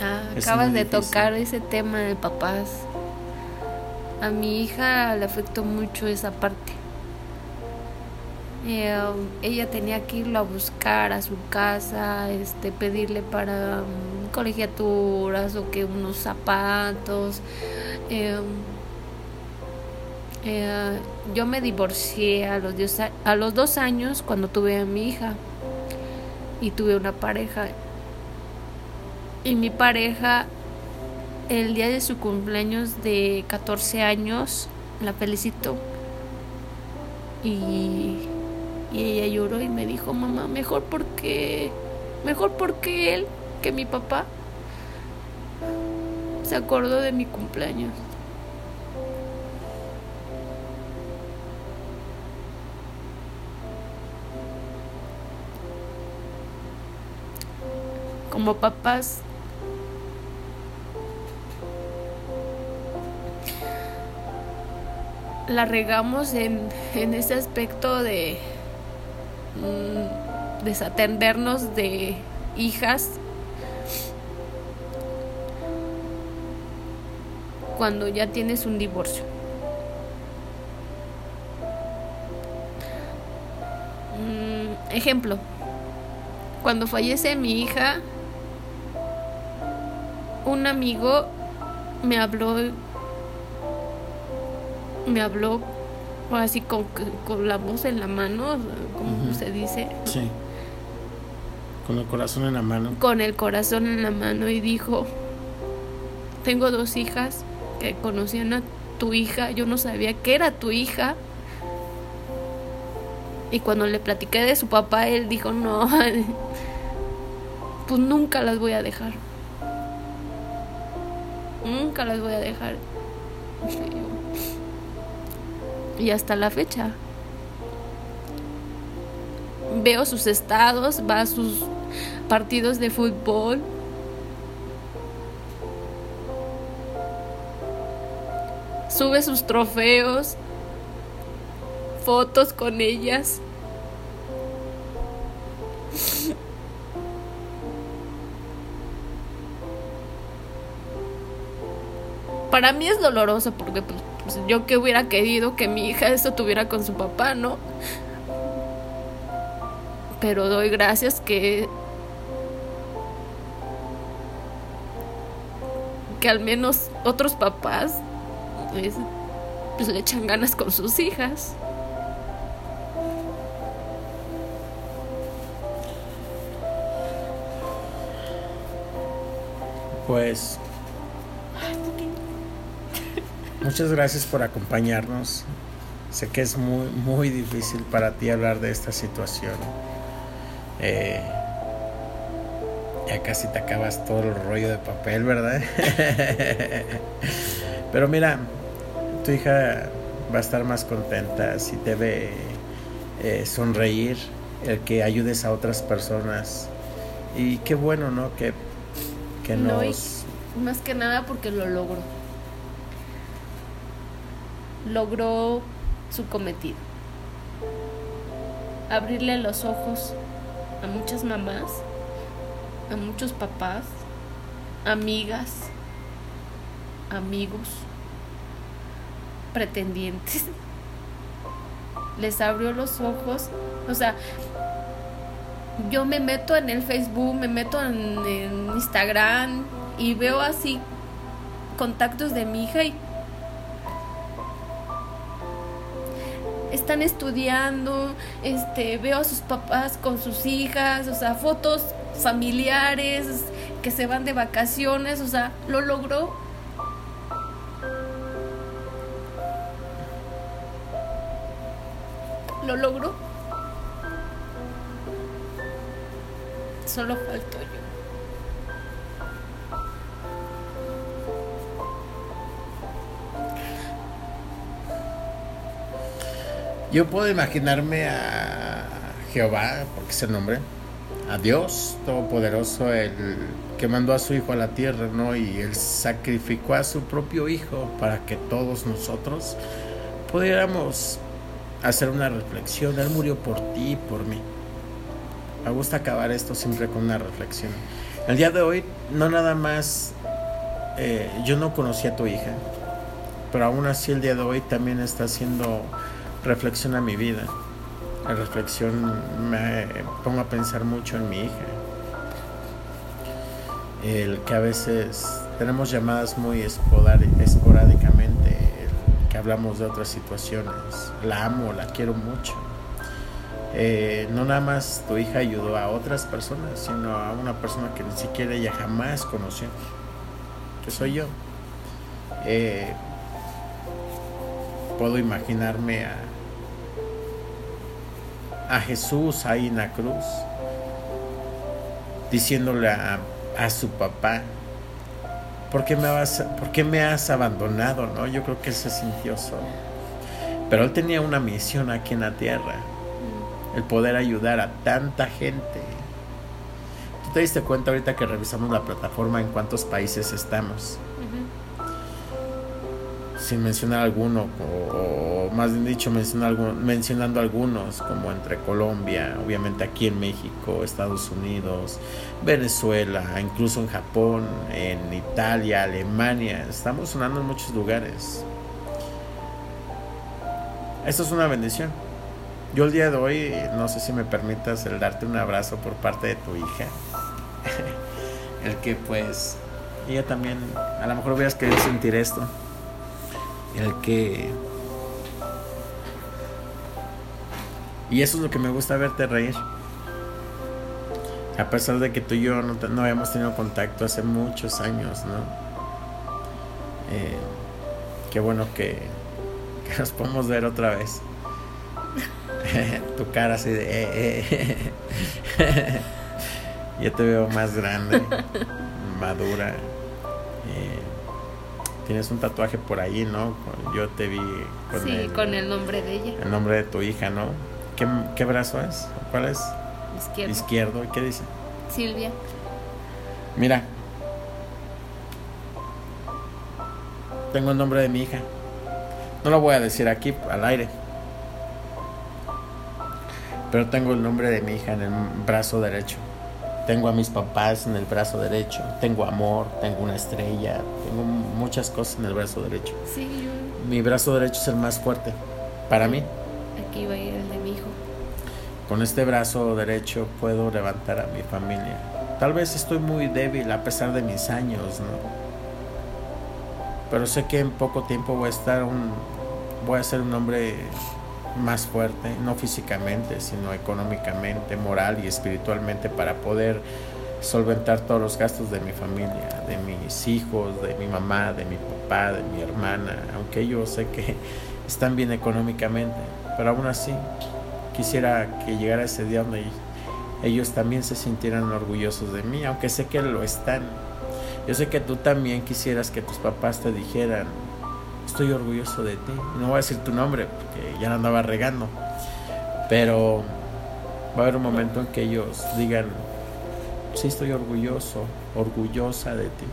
Ah, acabas de tocar ese tema de papás. A mi hija le afectó mucho esa parte. Eh, ella tenía que irlo a buscar a su casa, este, pedirle para um, colegiaturas o que unos zapatos. Eh, eh, yo me divorcié a los, a los dos años cuando tuve a mi hija y tuve una pareja. Y mi pareja, el día de su cumpleaños de 14 años, la felicitó. Y, y ella lloró y me dijo, mamá, mejor porque, mejor porque él, que mi papá, se acordó de mi cumpleaños. Como papás la regamos en, en ese aspecto de mm, desatendernos de hijas cuando ya tienes un divorcio. Mm, ejemplo, cuando fallece mi hija, un amigo me habló me habló así con, con la voz en la mano, como se dice. Sí. Con el corazón en la mano. Con el corazón en la mano y dijo, tengo dos hijas que conocían a tu hija, yo no sabía que era tu hija. Y cuando le platiqué de su papá, él dijo, no, pues nunca las voy a dejar. Nunca las voy a dejar. Y hasta la fecha. Veo sus estados, va a sus partidos de fútbol. Sube sus trofeos, fotos con ellas. Para mí es doloroso porque pues, pues, yo que hubiera querido que mi hija esto tuviera con su papá, ¿no? Pero doy gracias que que al menos otros papás pues, pues le echan ganas con sus hijas. Pues Muchas gracias por acompañarnos. Sé que es muy, muy difícil para ti hablar de esta situación. Eh, ya casi te acabas todo el rollo de papel, ¿verdad? Pero mira, tu hija va a estar más contenta si debe eh, sonreír, el que ayudes a otras personas. Y qué bueno, ¿no? Que, que nos... más que nada porque lo logro logró su cometido. Abrirle los ojos a muchas mamás, a muchos papás, amigas, amigos, pretendientes. Les abrió los ojos. O sea, yo me meto en el Facebook, me meto en, Instagram y veo así contactos de mi hija y están estudiando, este, veo a sus papás con sus hijas, o sea, fotos familiares que se van de vacaciones, o sea, lo logró. Lo logró. Solo faltó yo. Yo puedo imaginarme a Jehová, porque es el nombre, a Dios Todopoderoso, el que mandó a su Hijo a la tierra, ¿no? Y él sacrificó a su propio Hijo para que todos nosotros pudiéramos hacer una reflexión. Él murió por ti y por mí. Me gusta acabar esto siempre con una reflexión. El día de hoy, no nada más, eh, yo no conocí a tu hija, pero aún así el día de hoy también está siendo reflexiona mi vida. la reflexión me pongo a pensar mucho en mi hija. El que a veces tenemos llamadas muy esporádicamente, que hablamos de otras situaciones. La amo, la quiero mucho. Eh, no nada más tu hija ayudó a otras personas, sino a una persona que ni siquiera ella jamás conoció, que soy yo. Eh, puedo imaginarme a, a Jesús ahí en la cruz, diciéndole a, su papá, ¿por qué, me vas, ¿por qué me has abandonado? ¿no? Yo creo que él se sintió solo. Pero él tenía una misión aquí en la tierra, el poder ayudar a tanta gente. ¿Tú te diste cuenta ahorita que revisamos la plataforma en cuántos países estamos? Sin mencionar alguno, o, más bien dicho, mencionando algunos, como entre Colombia, obviamente aquí en México, Estados Unidos, Venezuela, incluso en Japón, en Italia, Alemania, estamos sonando en muchos lugares. Esto es una bendición. Yo el día de hoy, no sé si me permitas el darte un abrazo por parte de tu hija. el que pues ella también, a lo mejor hubieras querido sentir esto el que... Y eso es lo que me gusta verte reír. A pesar de que tú y yo no, no habíamos tenido contacto hace muchos años, ¿no? Eh, qué bueno que, nos podemos ver otra vez. tu cara así de... Eh, eh. ya te veo más grande, madura. Tienes un tatuaje por ahí, ¿no? Yo te vi con, sí, el, con el nombre de ella. El nombre de tu hija, ¿no? ¿Qué, qué brazo es? ¿Cuál es? Izquierdo. Izquierdo. ¿Y qué dice? Silvia. Mira. Tengo el nombre de mi hija. No lo voy a decir aquí al aire. Pero tengo el nombre de mi hija en el brazo derecho. Tengo a mis papás en el brazo derecho, tengo amor, tengo una estrella, tengo muchas cosas en el brazo derecho. Sí, Mi brazo derecho es el más fuerte, para mí. Aquí va a ir el de mi hijo. Con este brazo derecho puedo levantar a mi familia. Tal vez estoy muy débil a pesar de mis años, ¿no? Pero sé que en poco tiempo voy a estar un... voy a ser un hombre más fuerte, no físicamente, sino económicamente, moral y espiritualmente para poder solventar todos los gastos de mi familia, de mis hijos, de mi mamá, de mi papá, de mi hermana, aunque yo sé que están bien económicamente, pero aún así quisiera que llegara ese día donde ellos también se sintieran orgullosos de mí, aunque sé que lo están. Yo sé que tú también quisieras que tus papás te dijeran, estoy orgulloso de ti. No voy a decir tu nombre porque ya no andaba regando. Pero va a haber un momento en que ellos digan, sí estoy orgulloso, orgullosa de ti.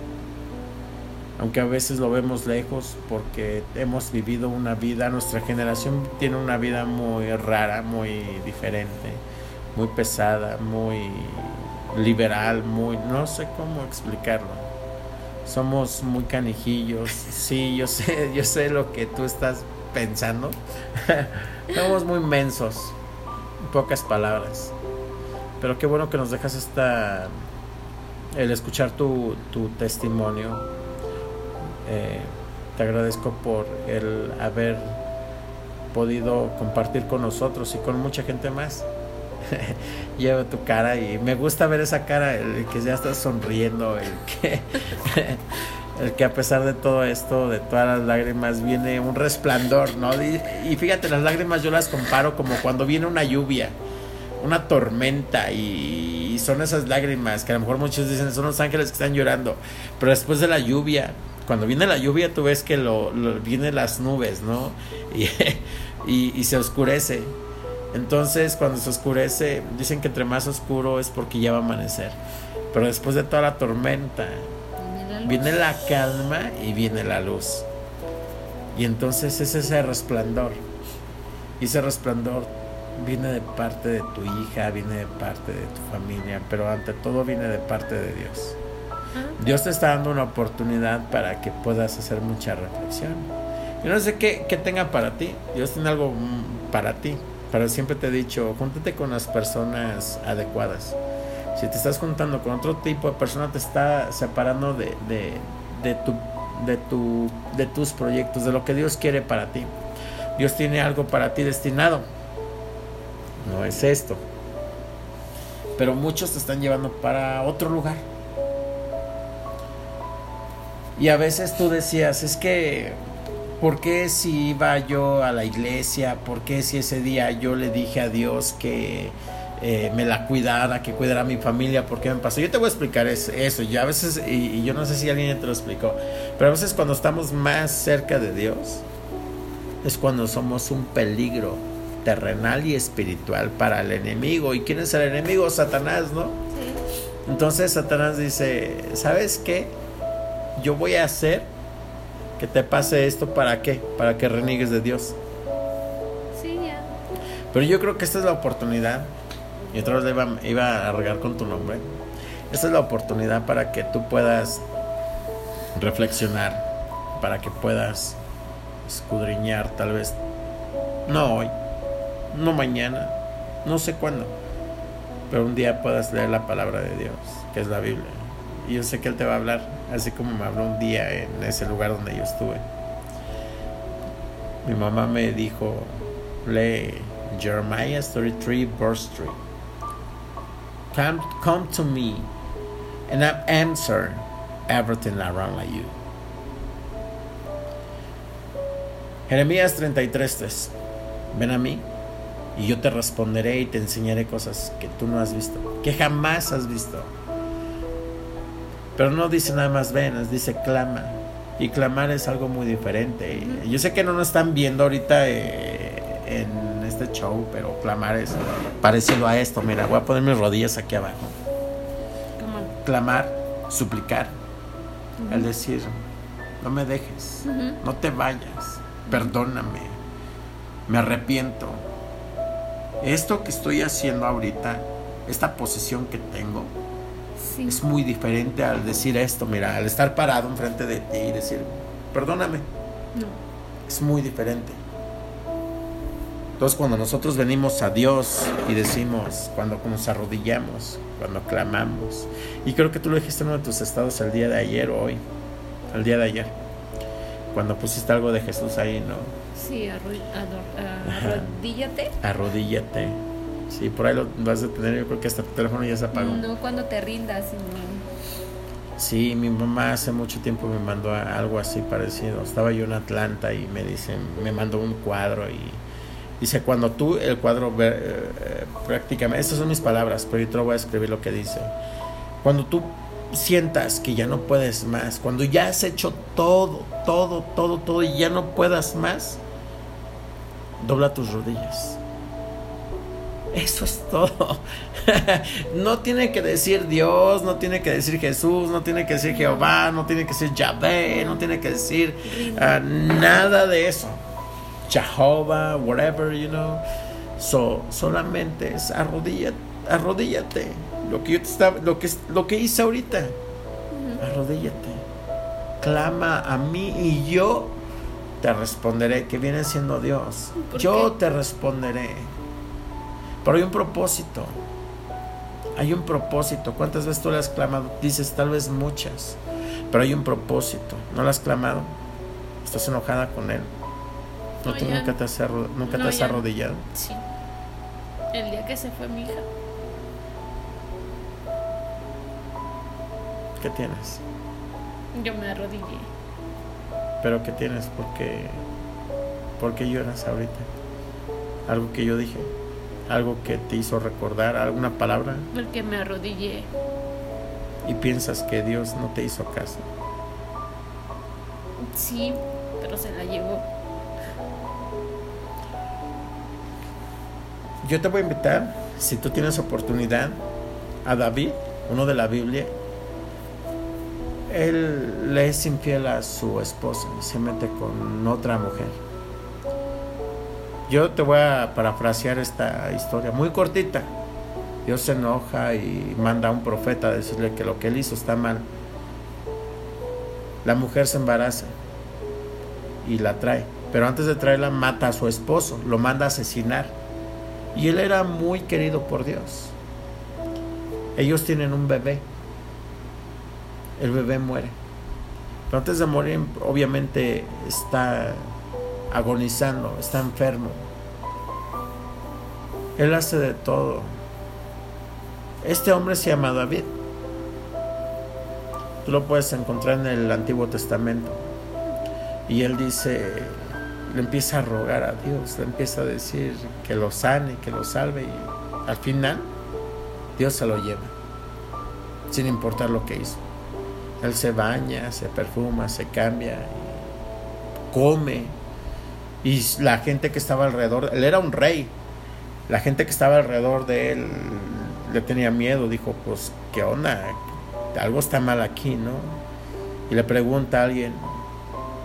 Aunque a veces lo vemos lejos porque hemos vivido una vida, nuestra generación tiene una vida muy rara, muy diferente, muy pesada, muy liberal, muy, no sé cómo explicarlo somos muy canijillos. Sí, yo sé, yo sé lo que tú estás pensando. somos muy mensos. pocas palabras. Pero qué bueno que nos dejas esta el escuchar tu, tu testimonio. Eh, te agradezco por el haber podido compartir con nosotros y con mucha gente más. llevo tu cara y me gusta ver esa cara, el que ya está sonriendo, el que, el que a pesar de todo esto, de todas las lágrimas, viene un resplandor, ¿no? Y, fíjate, las lágrimas yo las comparo como cuando viene una lluvia, una tormenta y, son esas lágrimas que a lo mejor muchos dicen son los ángeles que están llorando, pero después de la lluvia, cuando viene la lluvia tú ves que lo, vienen las nubes, ¿no? Y, y se oscurece entonces, cuando se oscurece, dicen que entre más oscuro es porque ya va a amanecer. Pero después de toda la tormenta, viene la, calma y viene la luz. Y entonces es ese resplandor. Y ese resplandor viene de parte de tu hija, viene de parte de tu familia, pero ante todo viene de parte de Dios. Ah. Dios te está dando una oportunidad para que puedas hacer mucha reflexión. Yo no sé qué, qué tenga para ti. Dios tiene algo mm, para ti Pero siempre te he dicho, júntate con las personas adecuadas. Si te estás juntando con otro tipo de persona, te está separando de, de, de, tu, de, tu, de tus proyectos, de lo que Dios quiere para ti. Dios tiene algo para ti destinado. No es esto. Pero muchos te están llevando para otro lugar. Y a veces tú decías, es que, ¿por qué si iba yo a la iglesia? ¿Por qué si ese día yo le dije a Dios que eh, me la cuidara, que cuidara a mi familia? ¿Por qué me pasó? Yo te voy a explicar eso. Y a veces, y, yo no sé si alguien te lo explicó, pero a veces cuando estamos más cerca de Dios, es cuando somos un peligro terrenal y espiritual para el enemigo. ¿Y quién es el enemigo? Satanás, ¿no? Entonces Satanás dice, ¿sabes qué? yo voy a hacer que te pase esto para qué? Para que reniegues de Dios. Sí, ya. Pero yo creo que esta es la oportunidad, y otra vez iba, iba a regar con tu nombre, esta es la oportunidad para que tú puedas reflexionar, para que puedas escudriñar tal vez, no hoy, no mañana, no sé cuándo, pero un día puedas leer la palabra de Dios, que es la Biblia. Y yo sé que Él te va a hablar así como me habló un día en ese lugar donde yo estuve. Mi mamá me dijo, lee Jeremiah 33, verse 3. Come, come to me and I'll answer everything around like you. Jeremías 33, 3. Ven a mí y yo te responderé y te enseñaré cosas que tú no has visto, que jamás has visto. Pero no dice nada más ven, dice clama. Y clamar es algo muy diferente. Yo sé que no nos están viendo ahorita eh, en este show, pero clamar es parecido a esto. Mira, voy a poner mis rodillas aquí abajo. Clamar, suplicar. El decir, no me dejes, no te vayas, perdóname, me arrepiento. Esto que estoy haciendo ahorita, esta posición que tengo, es muy diferente al decir esto, mira, al estar parado enfrente de ti y decir, perdóname. No. Es muy diferente. Entonces cuando nosotros venimos a Dios y decimos, cuando nos arrodillamos, cuando clamamos, y creo que tú lo dijiste en uno de tus estados el día de ayer o hoy, el día de ayer, cuando pusiste algo de Jesús ahí, ¿no? Sí, arrodíllate. Arrodíllate Sí, por ahí lo vas a tener, yo creo que hasta tu teléfono ya se apagó. No cuando te rindas. Sí, mi mamá hace mucho tiempo me mandó algo así parecido. Estaba yo en Atlanta y me dice, me mandó un cuadro y dice, cuando tú el cuadro eh, prácticamente, estas son mis palabras, pero yo te lo voy a escribir lo que dice. Cuando tú sientas que ya no puedes más, cuando ya has hecho todo, todo, todo, todo y ya no puedas más, dobla tus rodillas eso es todo. no tiene que decir Dios, no tiene que decir Jesús, no tiene que decir Jehová, no tiene que decir Yahvé, no tiene que decir ah, nada de eso. Jehová, whatever, you know. So, solamente es arrodíllate, arrodíllate. Lo que yo te lo que, lo que hice ahorita. Arrodíllate. Clama a mí y yo te responderé, que viene siendo Dios. Yo te responderé. Pero hay un propósito. Hay un propósito. ¿Cuántas veces tú le has clamado? Dices, tal vez muchas. Pero hay un propósito. ¿No lo has clamado? ¿Estás enojada con él? ¿No, tú nunca te has, nunca te has arrodillado? Sí. El día que se fue mi hija. ¿Qué tienes? Yo me arrodillé. ¿Pero qué tienes? ¿Por qué, ¿Por qué lloras ahorita? ¿Algo que yo dije? Algo que te hizo recordar, alguna palabra. Porque me arrodillé. Y piensas que Dios no te hizo caso. Sí, pero se la llevó. Yo te voy a invitar, si tú tienes oportunidad, a David, uno de la Biblia. Él le es infiel a su esposa y se mete con otra mujer yo te voy a parafrasear esta historia, muy cortita. Dios se enoja y manda a un profeta a decirle que lo que él hizo está mal. La mujer se embaraza y la trae, pero antes de traerla mata a su esposo, lo manda a asesinar. Y él era muy querido por Dios. Ellos tienen un bebé. El bebé muere. Pero antes de morir, obviamente está agonizando, está enfermo. Él hace de todo. Este hombre se llama David. Tú lo puedes encontrar en el Antiguo Testamento. Y él dice, le empieza a rogar a Dios, le empieza a decir que lo sane, que lo salve. Y al final, Dios se lo lleva, sin importar lo que hizo. Él se baña, se perfuma, se cambia, come. Y la gente que estaba alrededor, él era un rey. La gente que estaba alrededor de él le tenía miedo, dijo, pues, ¿qué onda? Algo está mal aquí, ¿no? Y le pregunta a alguien,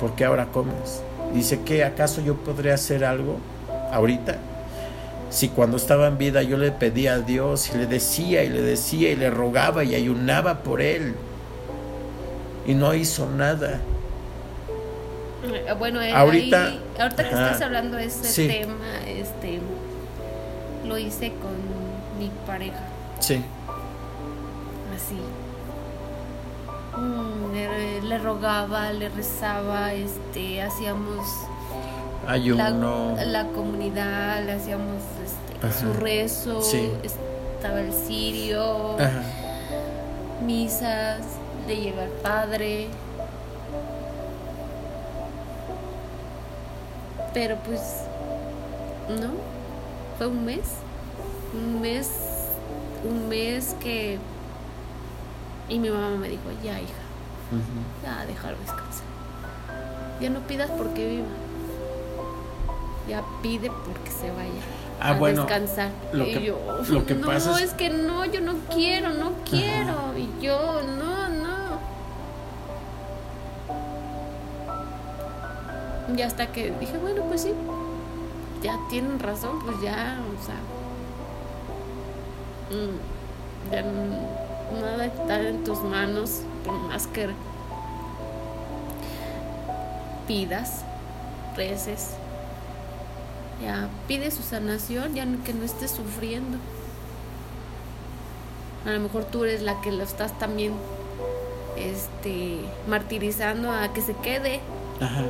¿por qué ahora comes? Dice que acaso yo podría hacer algo ahorita. Si cuando estaba en vida yo le pedía a Dios y le decía y le decía y le rogaba y ayunaba por él y no hizo nada. Eh, bueno, ahorita, ahorita que estás hablando de ese tema, este, lo hice con mi pareja. Sí. Así. Mm, le, rogaba, le rezaba, este, hacíamos ayuno, la, la comunidad, le hacíamos este, su rezo, estaba el sirio, misas, le lleva al padre. Pero pues, no, fue un mes, un mes, un mes que y mi mamá me dijo, ya hija, ya déjalo descansar. Ya no pidas porque viva. Ya pide porque se vaya ah, a descansar. Lo y que, yo, lo que no, pasa es... que no, yo no quiero, no quiero. Y yo, no, Y hasta que dije, bueno, pues sí, ya tienen razón, pues ya, o sea, mm, ya nada está en tus manos, por más que pidas, reces. Ya pide su sanación, ya que no estés sufriendo. A lo mejor tú eres la que lo estás también este martirizando a que se quede. Ajá.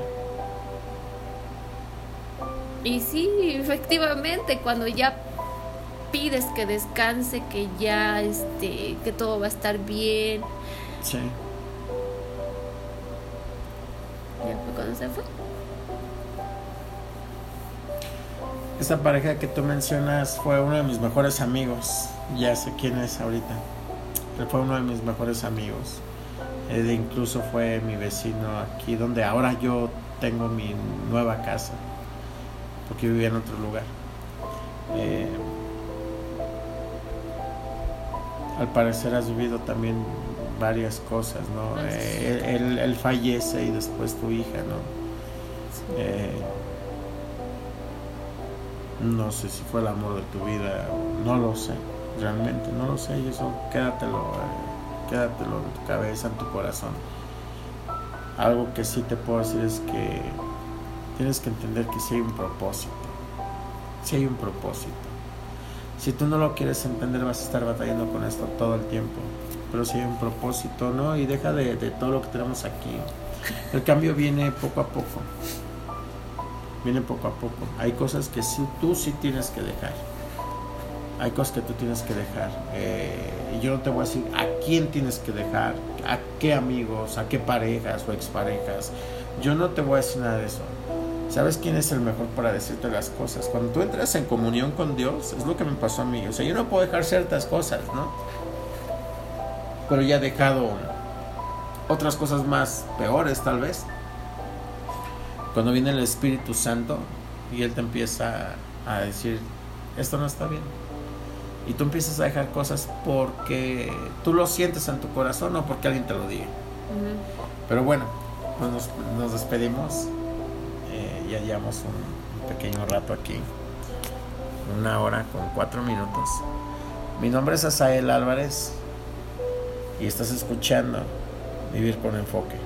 Y sí, efectivamente, cuando ya pides que descanse, que ya, este, que todo va a estar bien. Sí. Ya fue cuando se fue. Esa pareja que tú mencionas fue uno de mis mejores amigos. Ya sé quién es ahorita. fue uno de mis mejores amigos. Eh, incluso fue mi vecino aquí, donde ahora yo tengo mi nueva casa. Porque vivía en otro lugar. Eh, al parecer has vivido también varias cosas, ¿no? Eh, él, fallece y después tu hija, ¿no? Eh, no sé si fue el amor de tu vida, no lo sé, realmente, no lo sé, y eso quédatelo, eh, quédatelo en tu cabeza, en tu corazón. Algo que sí te puedo decir es que tienes que entender que sí hay un propósito, sí hay un propósito si tú no lo quieres entender, vas a estar batallando con esto todo el tiempo. Pero si hay un propósito, ¿no? Y deja de, todo lo que tenemos aquí. El cambio viene poco a poco. Viene poco a poco. Hay cosas que sí, tú sí tienes que dejar. Hay cosas que tú tienes que dejar. Eh, yo no te voy a decir a quién tienes que dejar, a qué amigos, a qué parejas o exparejas. Yo no te voy a decir nada de eso ¿Sabes quién es el mejor para decirte las cosas? Cuando tú entras en comunión con Dios, es lo que me pasó a mí. O sea, yo no puedo dejar ciertas cosas, ¿no? Pero ya he dejado otras cosas más peores, tal vez. Cuando viene el Espíritu Santo y Él te empieza a decir, esto no está bien. Y tú empiezas a dejar cosas porque tú lo sientes en tu corazón o porque alguien te lo diga. Pero bueno, pues nos, nos despedimos ya llevamos un, pequeño rato aquí, una hora con cuatro minutos. Mi nombre es Asael Álvarez y estás escuchando Vivir con Enfoque.